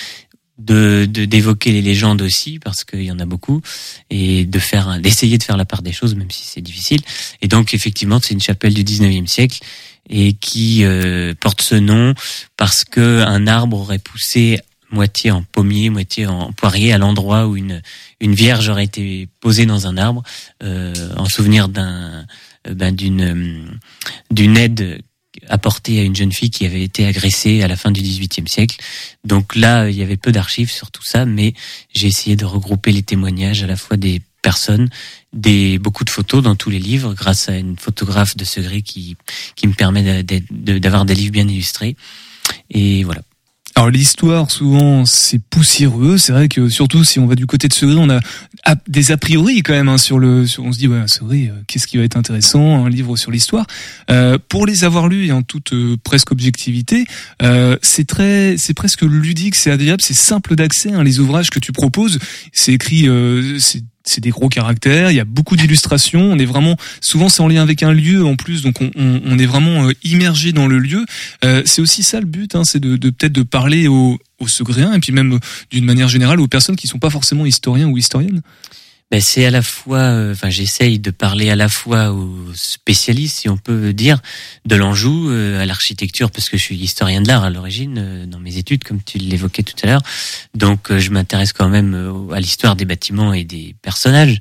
de d'évoquer les légendes aussi parce qu'il y en a beaucoup et de faire d'essayer de faire la part des choses même si c'est difficile. Et donc effectivement c'est une chapelle du 19e siècle et qui porte ce nom parce que un arbre aurait poussé moitié en pommier, moitié en poirier, à l'endroit où une, une vierge aurait été posée dans un arbre, euh, en souvenir d'un euh, ben, d'une euh, d'une aide apportée à une jeune fille qui avait été agressée à la fin du XVIIIe siècle. Donc là, il y avait peu d'archives sur tout ça, mais j'ai essayé de regrouper les témoignages à la fois des personnes, des beaucoup de photos dans tous les livres, grâce à une photographe de Segré qui qui me permet d'avoir des livres bien illustrés. Et voilà. Alors l'histoire souvent c'est poussiéreux, c'est vrai que surtout si on va du côté de Segré, on a des a priori quand même hein, sur le, sur, on se dit ouais Segré, euh, qu'est-ce qui va être intéressant, un livre sur l'histoire. Euh, pour les avoir lus et en toute euh, presque objectivité, euh, c'est très, c'est presque ludique, c'est agréable, c'est simple d'accès. Hein, les ouvrages que tu proposes, c'est écrit, c'est c'est des gros caractères, il y a beaucoup d'illustrations, on est vraiment souvent c'est en lien avec un lieu en plus, donc on, on, on est vraiment euh, immergé dans le lieu. Euh, c'est aussi ça le but, hein, c'est de, de peut-être de parler aux, aux segréens et puis même euh, d'une manière générale aux personnes qui sont pas forcément historiens ou historiennes. Ben, c'est à la fois, euh, enfin j'essaye de parler à la fois aux spécialistes, si on peut dire, de l'Anjou, euh, à l'architecture, parce que je suis historien de l'art à l'origine, euh, dans mes études, comme tu l'évoquais tout à l'heure. Donc je m'intéresse quand même à l'histoire des bâtiments et des personnages.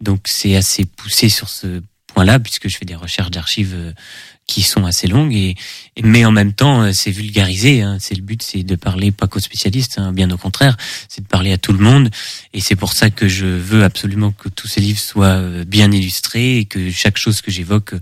Donc c'est assez poussé sur ce point-là, puisque je fais des recherches d'archives qui sont assez longues et mais en même temps euh, c'est vulgarisé hein. c'est le but c'est de parler pas qu'aux spécialistes hein. bien au contraire c'est de parler à tout le monde et c'est pour ça que je veux absolument que tous ces livres soient euh, bien illustrés et que chaque chose que j'évoque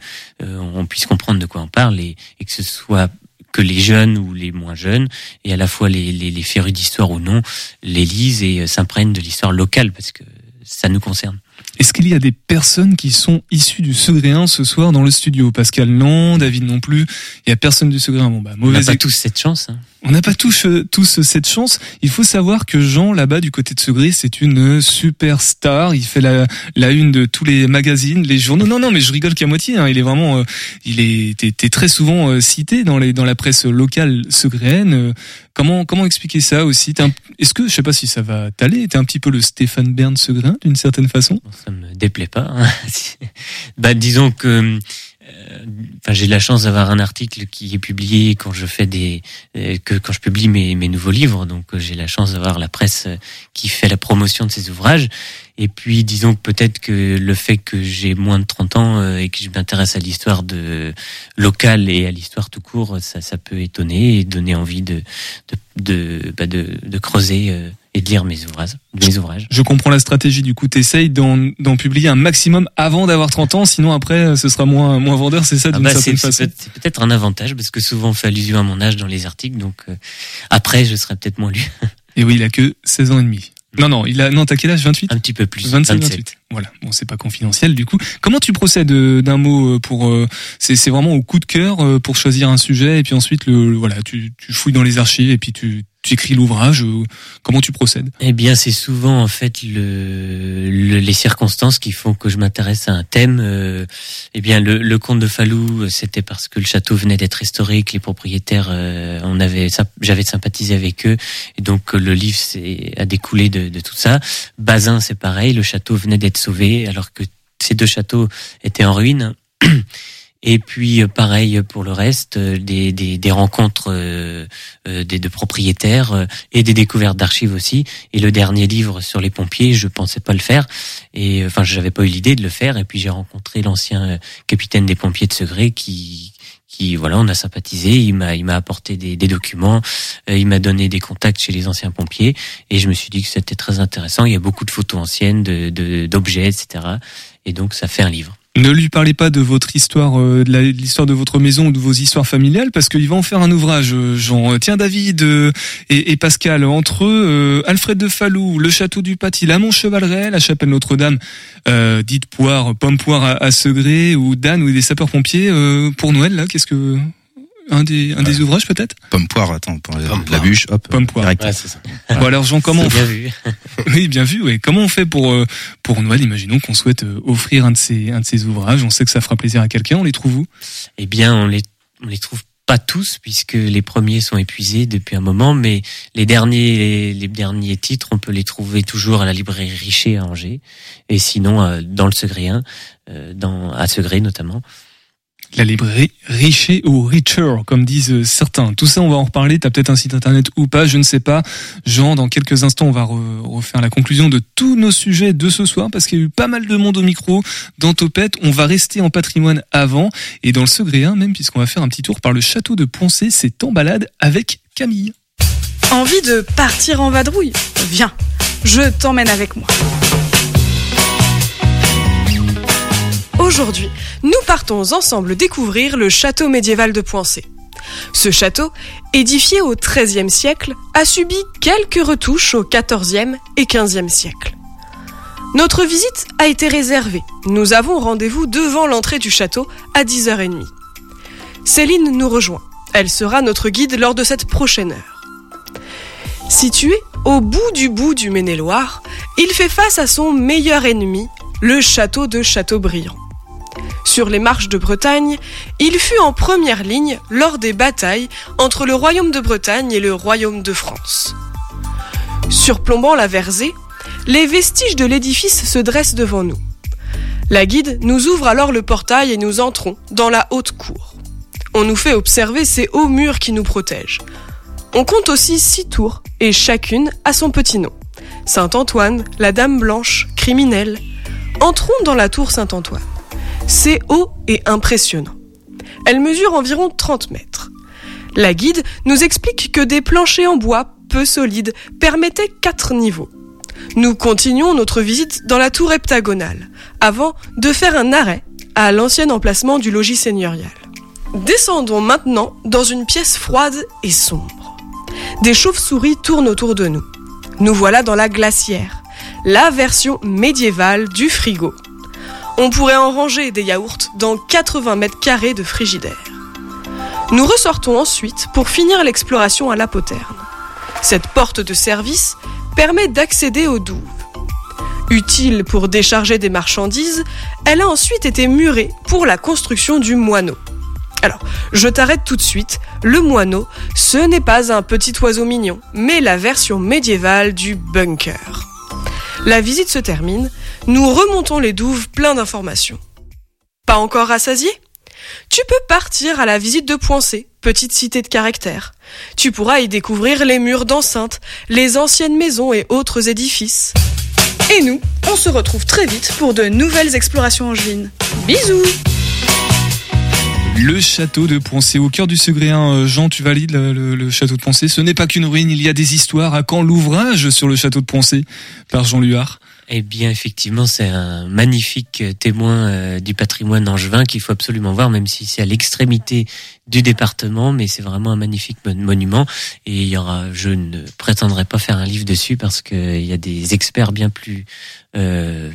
euh, on puisse comprendre de quoi on parle et, et, que ce soit que les jeunes ou les moins jeunes et à la fois les, les, les férus d'histoire ou non les lisent et s'imprègnent de l'histoire locale parce que ça nous concerne est-ce qu'il y a des personnes qui sont issues du Segréen ce soir dans le studio? Pascal non, David non plus. Il y a personne du Segréen. Bon bah mauvais. On n'a pas tous cette chance. Hein. On n'a pas tous, euh, tous cette chance. Il faut savoir que Jean là-bas du côté de Segré, c'est une superstar. Il fait la, la une de tous les magazines, les journaux. Non non, mais je rigole qu'à moitié. Hein. Il est vraiment, euh, il est, t'es, très souvent euh, cité dans les dans la presse locale segréenne. Comment comment expliquer ça aussi? Est-ce que je sais pas si ça va t'aller T'es un petit peu le Stéphane Bern Segréen d'une certaine façon? Ça me déplaît pas. Hein. bah, disons que euh, enfin, j'ai la chance d'avoir un article qui est publié quand je fais des euh, que quand je publie mes, mes nouveaux livres. Donc euh, j'ai la chance d'avoir la presse qui fait la promotion de ces ouvrages. Et puis disons que peut-être que le fait que j'ai moins de 30 ans et que je m'intéresse à l'histoire de locale et à l'histoire tout court, ça, ça peut étonner et donner envie de de de, bah de, de creuser et de lire mes ouvrages. Mes ouvrages. Je comprends la stratégie. Du coup, t'essayes d'en, d'en publier un maximum avant d'avoir 30 ans, sinon après, ce sera moins, moins vendeur, c'est ça ah d'une bah certaine c'est, façon. C'est peut-être un avantage parce que souvent on fait allusion à mon âge dans les articles, donc euh, après je serai peut-être moins lu. Et oui, il a que 16 ans et demi. Non, non, il a, non, t'as quel âge? 28? Un petit peu plus. 27, 27. 28. Voilà. Bon, c'est pas confidentiel, du coup. Comment tu procèdes euh, d'un mot euh, pour, euh, c'est, c'est vraiment au coup de cœur euh, pour choisir un sujet et puis ensuite le, le- voilà, tu, tu fouilles dans les archives et puis tu, tu écris l'ouvrage. euh, Comment tu procèdes? Eh bien, c'est souvent en fait le, le- les circonstances qui font que je m'intéresse à un thème. Euh, eh bien, le, le de Falou, c'était parce que le château venait d'être restauré, que les propriétaires, euh, on avait, j'avais sympathisé avec eux, et donc euh, le livre a découlé de, de tout ça. Bazin, c'est pareil, le château venait d'être sauvé, alors que ces deux châteaux étaient en ruine. Et puis euh, pareil pour le reste, euh, des, des, des rencontres euh, euh, des deux propriétaires et des découvertes d'archives aussi. Et le dernier livre sur les pompiers, je pensais pas le faire. Et enfin, j'avais pas eu l'idée de le faire. Et puis j'ai rencontré l'ancien capitaine des pompiers de Segré qui qui voilà, on a sympathisé. Il m'a il m'a apporté des, des documents. euh, il m'a donné des contacts chez les anciens pompiers. Et je me suis dit que c'était très intéressant. Il y a beaucoup de photos anciennes, de de- d'objets, etc. Et donc ça fait un livre. Ne lui parlez pas de votre histoire, euh, de l'histoire de votre maison ou de vos histoires familiales, parce qu'il va en faire un ouvrage, Jean. Euh, Tiens, David euh, et, Pascal, entre eux, Alfred de Falou, le château du Paty, la Montchevaleret, la chapelle Notre-Dame, dite poire, pomme poire à, à Segré, ou Dan, ou des sapeurs-pompiers, pour Noël, là, qu'est-ce que... Un des, un des ouvrages, peut-être? Pomme poire, attends, pour la, Pomme la poire. bûche, hop. Pomme poire. Ouais, c'est ça. Bon, alors, Jean, comment on C'est bien vu. Oui, bien vu. Oui. Comment on fait pour euh, pour Noël? Imaginons qu'on souhaite euh, offrir un de ces un de ces ouvrages. On sait que ça fera plaisir à quelqu'un. On les trouve où? Eh bien, on les, on les trouve pas tous puisque les premiers sont épuisés depuis un moment, mais les derniers, les, les derniers titres, on peut les trouver toujours à la librairie Richer à Angers, et sinon euh, dans le Segréen, euh, dans à Segré notamment. La librairie Richer ou Richer, comme disent certains. Tout ça, on va en reparler. T'as peut-être un site internet ou pas, je ne sais pas. Jean, dans quelques instants, on va re- refaire la conclusion de tous nos sujets de ce soir parce qu'il y a eu pas mal de monde au micro dans Topette. On va rester en patrimoine avant et dans le Segréen même puisqu'on va faire un petit tour par le château de Poncé. C'est en balade avec Camille. Envie de partir en vadrouille? Viens, je t'emmène avec moi. Aujourd'hui, nous partons ensemble découvrir le château médiéval de Poincé. Ce château, édifié au XIIIe siècle, a subi quelques retouches au XIVe et XVe siècle. Notre visite a été réservée. Nous avons rendez-vous devant l'entrée du château à 10h30. Céline nous rejoint. Elle sera notre guide lors de cette prochaine heure. Situé au bout du bout du Maine-et-Loire, il fait face à son meilleur ennemi, le château de Châteaubriand. Sur les marches de Bretagne, il fut en première ligne lors des batailles entre le royaume de Bretagne et le royaume de France. Surplombant la versée, les vestiges de l'édifice se dressent devant nous. La guide nous ouvre alors le portail et nous entrons dans la haute cour. On nous fait observer ces hauts murs qui nous protègent. On compte aussi six tours, et chacune a son petit nom. Saint-Antoine, la Dame Blanche, criminelle. Entrons dans la tour Saint-Antoine. C'est haut et impressionnant. Elle mesure environ 30 mètres. La guide nous explique que des planchers en bois peu solides permettaient quatre niveaux. Nous continuons notre visite dans la tour heptagonale, avant de faire un arrêt à l'ancien emplacement du logis seigneurial. Descendons maintenant dans une pièce froide et sombre. Des chauves-souris tournent autour de nous. Nous voilà dans la glacière, la version médiévale du frigo. On pourrait en ranger des yaourts dans 80 mètres carrés de frigidaire. Nous ressortons ensuite pour finir l'exploration à la poterne. Cette porte de service permet d'accéder aux douves. Utile pour décharger des marchandises, elle a ensuite été murée pour la construction du moineau. Alors, je t'arrête tout de suite. Le moineau, ce n'est pas un petit oiseau mignon, mais la version médiévale du bunker. La visite se termine, nous remontons les douves plein d'informations. Pas encore rassasié? Tu peux partir à la visite de Poincé, petite cité de caractère. Tu pourras y découvrir les murs d'enceinte, les anciennes maisons et autres édifices. Et nous, on se retrouve très vite pour de nouvelles explorations angevines. Bisous Le château de Poncé, au cœur du Segréen. Euh, Jean, tu valides le château de Poncé Ce n'est pas qu'une ruine, il y a des histoires. À quand l'ouvrage sur le château de Poncé par Jean Luard Eh bien, effectivement, c'est un magnifique euh, témoin euh, du patrimoine angevin qu'il faut absolument voir, même si c'est à l'extrémité du département, mais c'est vraiment un magnifique mon- monument. Et il y aura, je ne prétendrai pas faire un livre dessus parce qu'il y a des experts bien plus euh,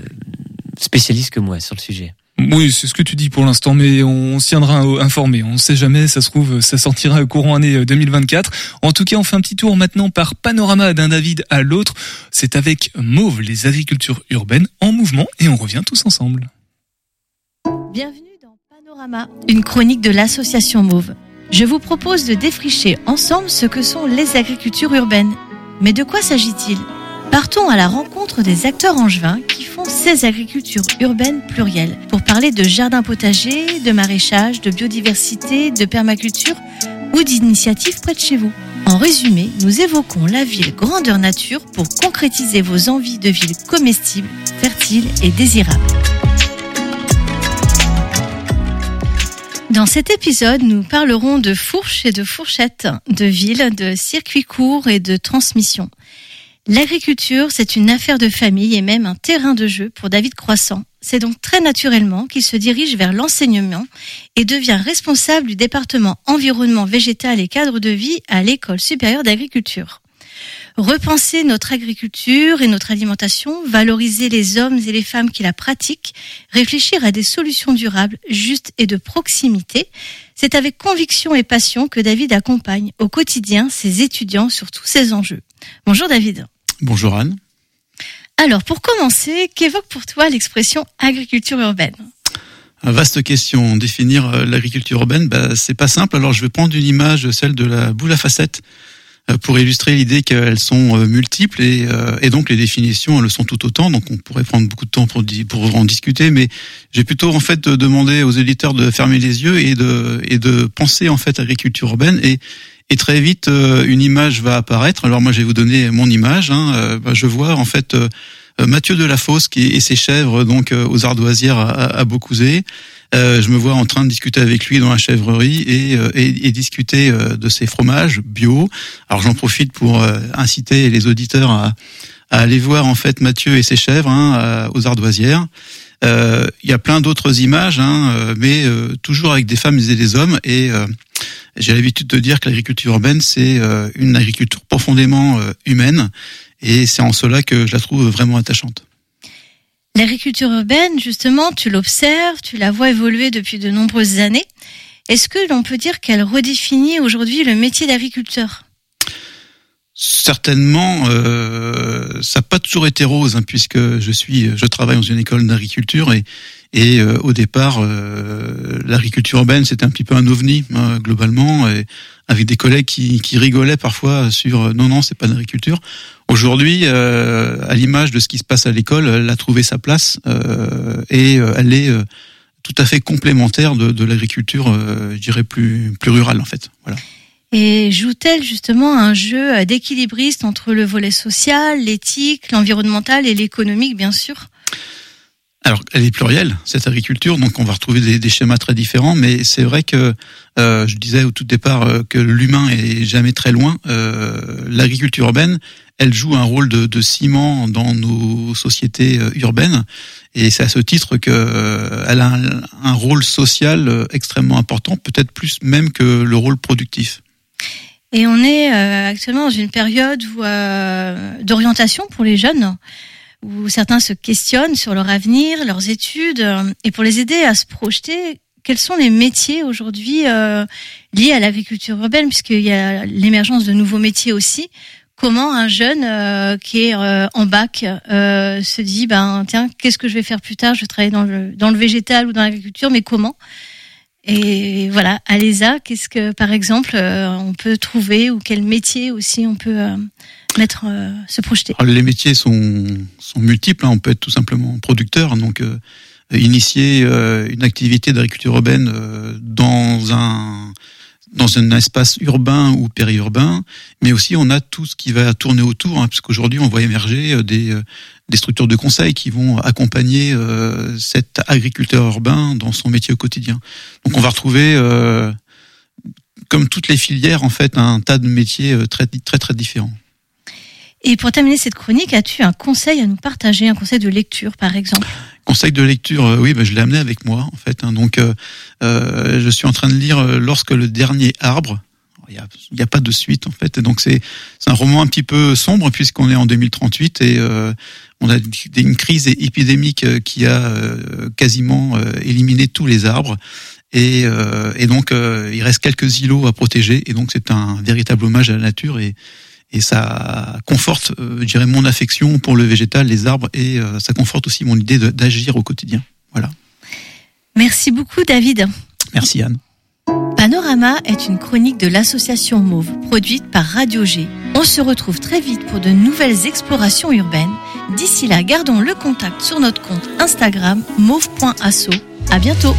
spécialistes que moi sur le sujet. Oui, c'est ce que tu dis pour l'instant, mais on se tiendra euh, informé. On ne sait jamais, ça se trouve, ça sortira courant année euh, 2024. En tout cas, on fait un petit tour maintenant par panorama d'un David à l'autre. C'est avec Mauve, les agricultures urbaines en mouvement, et on revient tous ensemble. Bienvenue dans Panorama, une chronique de l'association Mauve. Je vous propose de défricher ensemble ce que sont les agricultures urbaines. Mais de quoi s'agit-il? Partons à la rencontre des acteurs angevins qui font ces agricultures urbaines plurielles pour parler de jardins potagers, de maraîchage, de biodiversité, de permaculture ou d'initiatives près de chez vous. En résumé, nous évoquons la ville grandeur nature pour concrétiser vos envies de ville comestible, fertile et désirable. Dans cet épisode, nous parlerons de fourches et de fourchettes, de villes, de circuits courts et de transmission. L'agriculture, c'est une affaire de famille et même un terrain de jeu pour David Croissant. C'est donc très naturellement qu'il se dirige vers l'enseignement et devient responsable du département environnement végétal et cadre de vie à l'école supérieure d'agriculture. Repenser notre agriculture et notre alimentation, valoriser les hommes et les femmes qui la pratiquent, réfléchir à des solutions durables, justes et de proximité, c'est avec conviction et passion que David accompagne au quotidien ses étudiants sur tous ces enjeux. Bonjour David. Bonjour Anne. Alors pour commencer, qu'évoque pour toi l'expression agriculture urbaine vaste question. Définir euh, l'agriculture urbaine, bah, c'est pas simple. Alors je vais prendre une image, celle de la boule à facettes, pour illustrer l'idée qu'elles sont euh, multiples et, euh, et donc les définitions elles le sont tout autant. Donc on pourrait prendre beaucoup de temps pour, pour en discuter, mais j'ai plutôt en fait demandé aux éditeurs de fermer les yeux et de et de penser en fait agriculture urbaine et et très vite euh, une image va apparaître. Alors moi je vais vous donner mon image. Hein. Euh, bah, je vois en fait euh, euh, Mathieu Delafosse qui et ses chèvres donc euh, aux ardoisières à, à Beaucouzé. Euh, je me vois en train de discuter avec lui dans la chèvrerie et, euh, et, et discuter euh, de ses fromages bio. Alors j'en profite pour inciter les auditeurs à, à aller voir en fait Mathieu et ses chèvres hein, aux ardoisières. Il y a plein d'autres images, hein, mais euh, toujours avec des femmes et des hommes. Et euh, j'ai l'habitude de dire que l'agriculture urbaine, c'est une agriculture profondément humaine, et c'est en cela que je la trouve vraiment attachante. L'agriculture urbaine, justement, tu l'observes, tu la vois évoluer depuis de nombreuses années. Est-ce que l'on peut dire qu'elle redéfinit aujourd'hui le métier d'agriculteur? Certainement, euh, ça n'a pas toujours été rose, hein, puisque je travaille dans une école d'agriculture et, euh, au départ, euh, l'agriculture urbaine c'était un petit peu un ovni hein, globalement, avec des collègues qui, rigolaient parfois sur euh, non non c'est pas l'agriculture. Aujourd'hui, euh, à l'image de ce qui se passe à l'école, elle a trouvé sa place euh, et elle est tout à fait complémentaire de, l'agriculture, je dirais plus plus rurale en fait. Voilà. Et joue-t-elle justement un jeu d'équilibriste entre le volet social, l'éthique, l'environnemental et l'économique, bien sûr? Alors, elle est plurielle, cette agriculture, donc on va retrouver des, schémas très différents, mais c'est vrai que euh, je disais au tout départ euh, que l'humain est jamais très loin. Euh, L'agriculture urbaine, elle joue un rôle de, de ciment dans nos sociétés euh, urbaines, et c'est à ce titre que euh, elle a un, un rôle social extrêmement important, peut-être plus même que le rôle productif. Et on est actuellement dans une période d'orientation pour les jeunes, où certains se questionnent sur leur avenir, leurs études, euh, et pour les aider à se projeter, quels sont les métiers aujourd'hui euh, liés à l'agriculture urbaine, puisqu'il y a l'émergence de nouveaux métiers aussi. Comment un jeune euh, qui est euh, en bac euh, se dit, ben tiens, qu'est-ce que je vais faire plus tard? Je vais travailler dans le dans le végétal ou dans l'agriculture, mais comment? Et voilà, à l'ESA, qu'est-ce que, par exemple, euh, on peut trouver ou quel métier aussi on peut euh, se projeter Alors, les métiers sont, sont multiples. hein. On peut être tout simplement producteur, donc euh, initier euh, une activité d'agriculture urbaine euh, dans un dans un espace urbain ou périurbain, mais aussi on a tout ce qui va tourner autour, hein, puisqu'aujourd'hui on voit émerger euh, des, des structures de conseil qui vont accompagner cet agriculteur urbain dans son métier au quotidien. Donc on va retrouver, comme toutes les filières, en fait, un tas de métiers très très très différents. Et pour terminer cette chronique, as-tu un conseil à nous partager, un conseil de lecture, par exemple? Conseil de lecture, euh, oui, bah, je l'ai amené avec moi en fait. hein. donc, euh, euh, je suis en train de lire euh, lorsque le dernier arbre. Il n'y a, pas de suite en fait. Et donc c'est un roman un petit peu sombre puisqu'on est en 2038 et on a une- crise épidémique qui a quasiment éliminé tous les arbres. Et, donc il reste quelques îlots à protéger. Et donc c'est un véritable hommage à la nature et et ça conforte, euh, je dirais, mon affection pour le végétal, les arbres, et euh, ça conforte aussi mon idée d'agir au quotidien. Voilà. Merci beaucoup, David. Merci Anne. Panorama est une chronique de l'association Mauve, produite par Radio G. On se retrouve très vite pour de nouvelles explorations urbaines. D'ici là, gardons le contact sur notre compte Instagram mauve.asso. À bientôt.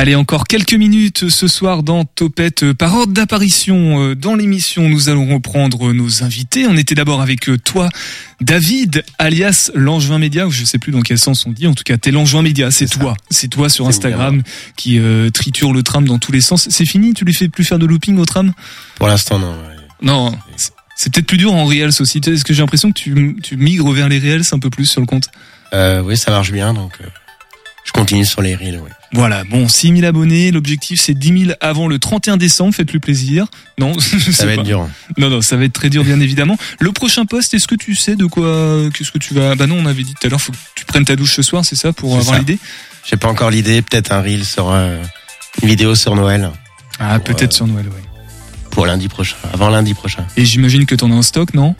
Allez, encore quelques minutes ce soir dans Topette. Par ordre d'apparition euh, dans l'émission, nous allons reprendre nos invités. On était d'abord avec euh, toi, David, alias Langevin Média, ou je sais plus dans quel sens on dit. En tout cas, t'es Langevin Média, c'est toi. C'est toi sur Instagram qui euh, triture le tram dans tous les sens. C'est fini? Tu lui fais plus faire de looping au tram? Pour l'instant, non. Non. c'est- peut-être plus dur en Reels aussi. Est-ce que j'ai l'impression que tu, tu migres vers les Reels un peu plus sur le compte? Euh, oui, ça marche bien, donc euh, je continue sur les reels. Ouais. Voilà, bon, 6000 abonnés, l'objectif c'est 10 000 avant le 31 décembre, faites-lui plaisir. Non, sais va être dur. Non, non, ça va être très dur bien évidemment. Le prochain poste, est-ce que tu sais de quoi, qu'est-ce que tu vas... Bah non, on avait dit tout à l'heure, faut que tu prennes ta douche ce soir, c'est ça, pour avoir ça. l'idée? J'ai pas encore l'idée. Peut-être un reel sur euh, une vidéo sur Noël. Ah, peut-être euh, sur Noël, ouais. Pour lundi prochain, avant lundi prochain. Et j'imagine que t'en as en stock, non?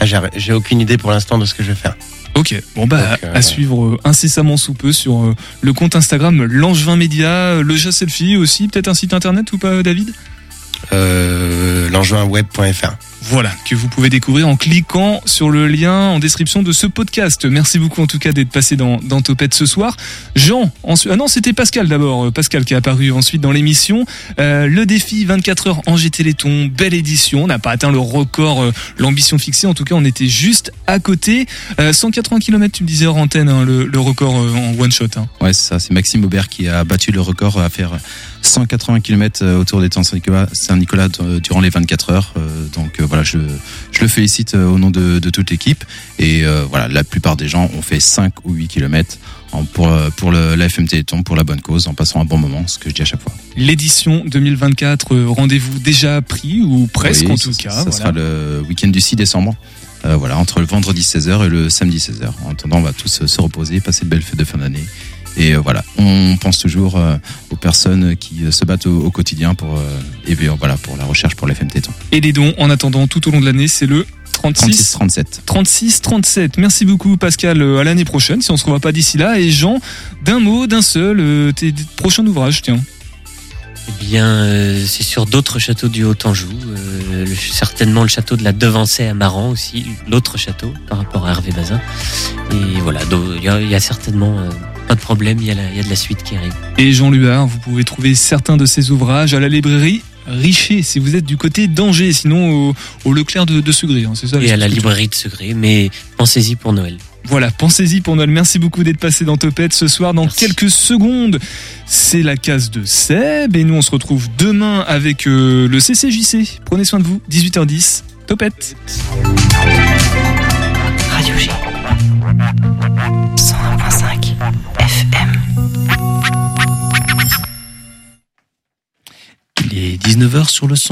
Ah, j'ai aucune idée pour l'instant de ce que je vais faire. Ok, bon bah Donc, euh, à suivre euh, incessamment sous peu sur euh, le compte Instagram Langevin Média, le chat selfie aussi, peut-être un site internet ou pas David? Euh. Voilà, que vous pouvez découvrir en cliquant sur le lien en description de ce podcast. Merci beaucoup en tout cas d'être passé dans, dans Topette ce soir. Jean, ensuite, ah non, c'était Pascal d'abord, euh, Pascal qui est apparu ensuite dans l'émission. Euh, le défi 24 heures Angers Téléthon, belle édition. On n'a pas atteint le record, euh, l'ambition fixée. En tout cas, on était juste à côté. Euh, 180 km, tu me disais hors antenne, hein, le, record en one shot. Hein. Ouais, c'est ça. C'est Maxime Aubert qui a battu le record à faire 180 km autour des temps Saint-Nicolas, euh, durant les 24 heures. Euh, Donc euh, voilà, je, je le félicite euh, au nom de, de toute l'équipe. Et euh, voilà, la plupart des gens ont fait 5 ou 8 km pour, euh, pour le, la FM Téléthon, pour la bonne cause, en passant un bon moment, ce que je dis à chaque fois. L'édition 2024, euh, rendez-vous déjà pris ou presque Oui, en ça- tout cas. Ça voilà. sera le week-end du 6 décembre. Euh, voilà, entre le vendredi 16h et le samedi 16h. En attendant, on va tous euh, se reposer, passer de belles fêtes de fin d'année Et euh, voilà, on pense toujours euh, aux personnes qui euh, se battent au, au quotidien pour euh, et bien, voilà pour la recherche pour l'FM Téton. Et les dons, en attendant, tout au long de l'année, c'est le 36 36 37. 36 37. Merci beaucoup Pascal. À l'année prochaine, si on se revoit pas d'ici là. Et Jean, d'un mot, d'un seul, euh, tes prochains ouvrages, tiens. Eh bien, euh, c'est sur d'autres châteaux du Haut-Anjou. euh, certainement le château de la Devancée à Maran aussi, l'autre château par rapport à Hervé Bazin. Et voilà, il y, a- il y a certainement euh, pas de problème, il y, a la- il y a de la suite qui arrive. Et Jean Luard, vous pouvez trouver certains de ses ouvrages à la librairie Richer si vous êtes du côté d'Angers, sinon au, au Leclerc de, de Segré. hein, c'est ça Et à la librairie de Segré, mais pensez-y pour Noël. Voilà, pensez-y pour Noël. Merci beaucoup d'être passé dans Topette ce soir. Dans quelques secondes, c'est la case de Seb. Et nous, on se retrouve demain avec euh, le CCJC. Prenez soin de vous. 18h10. Topette. Radio G. 101.5 FM. Il est 19h sur le 100.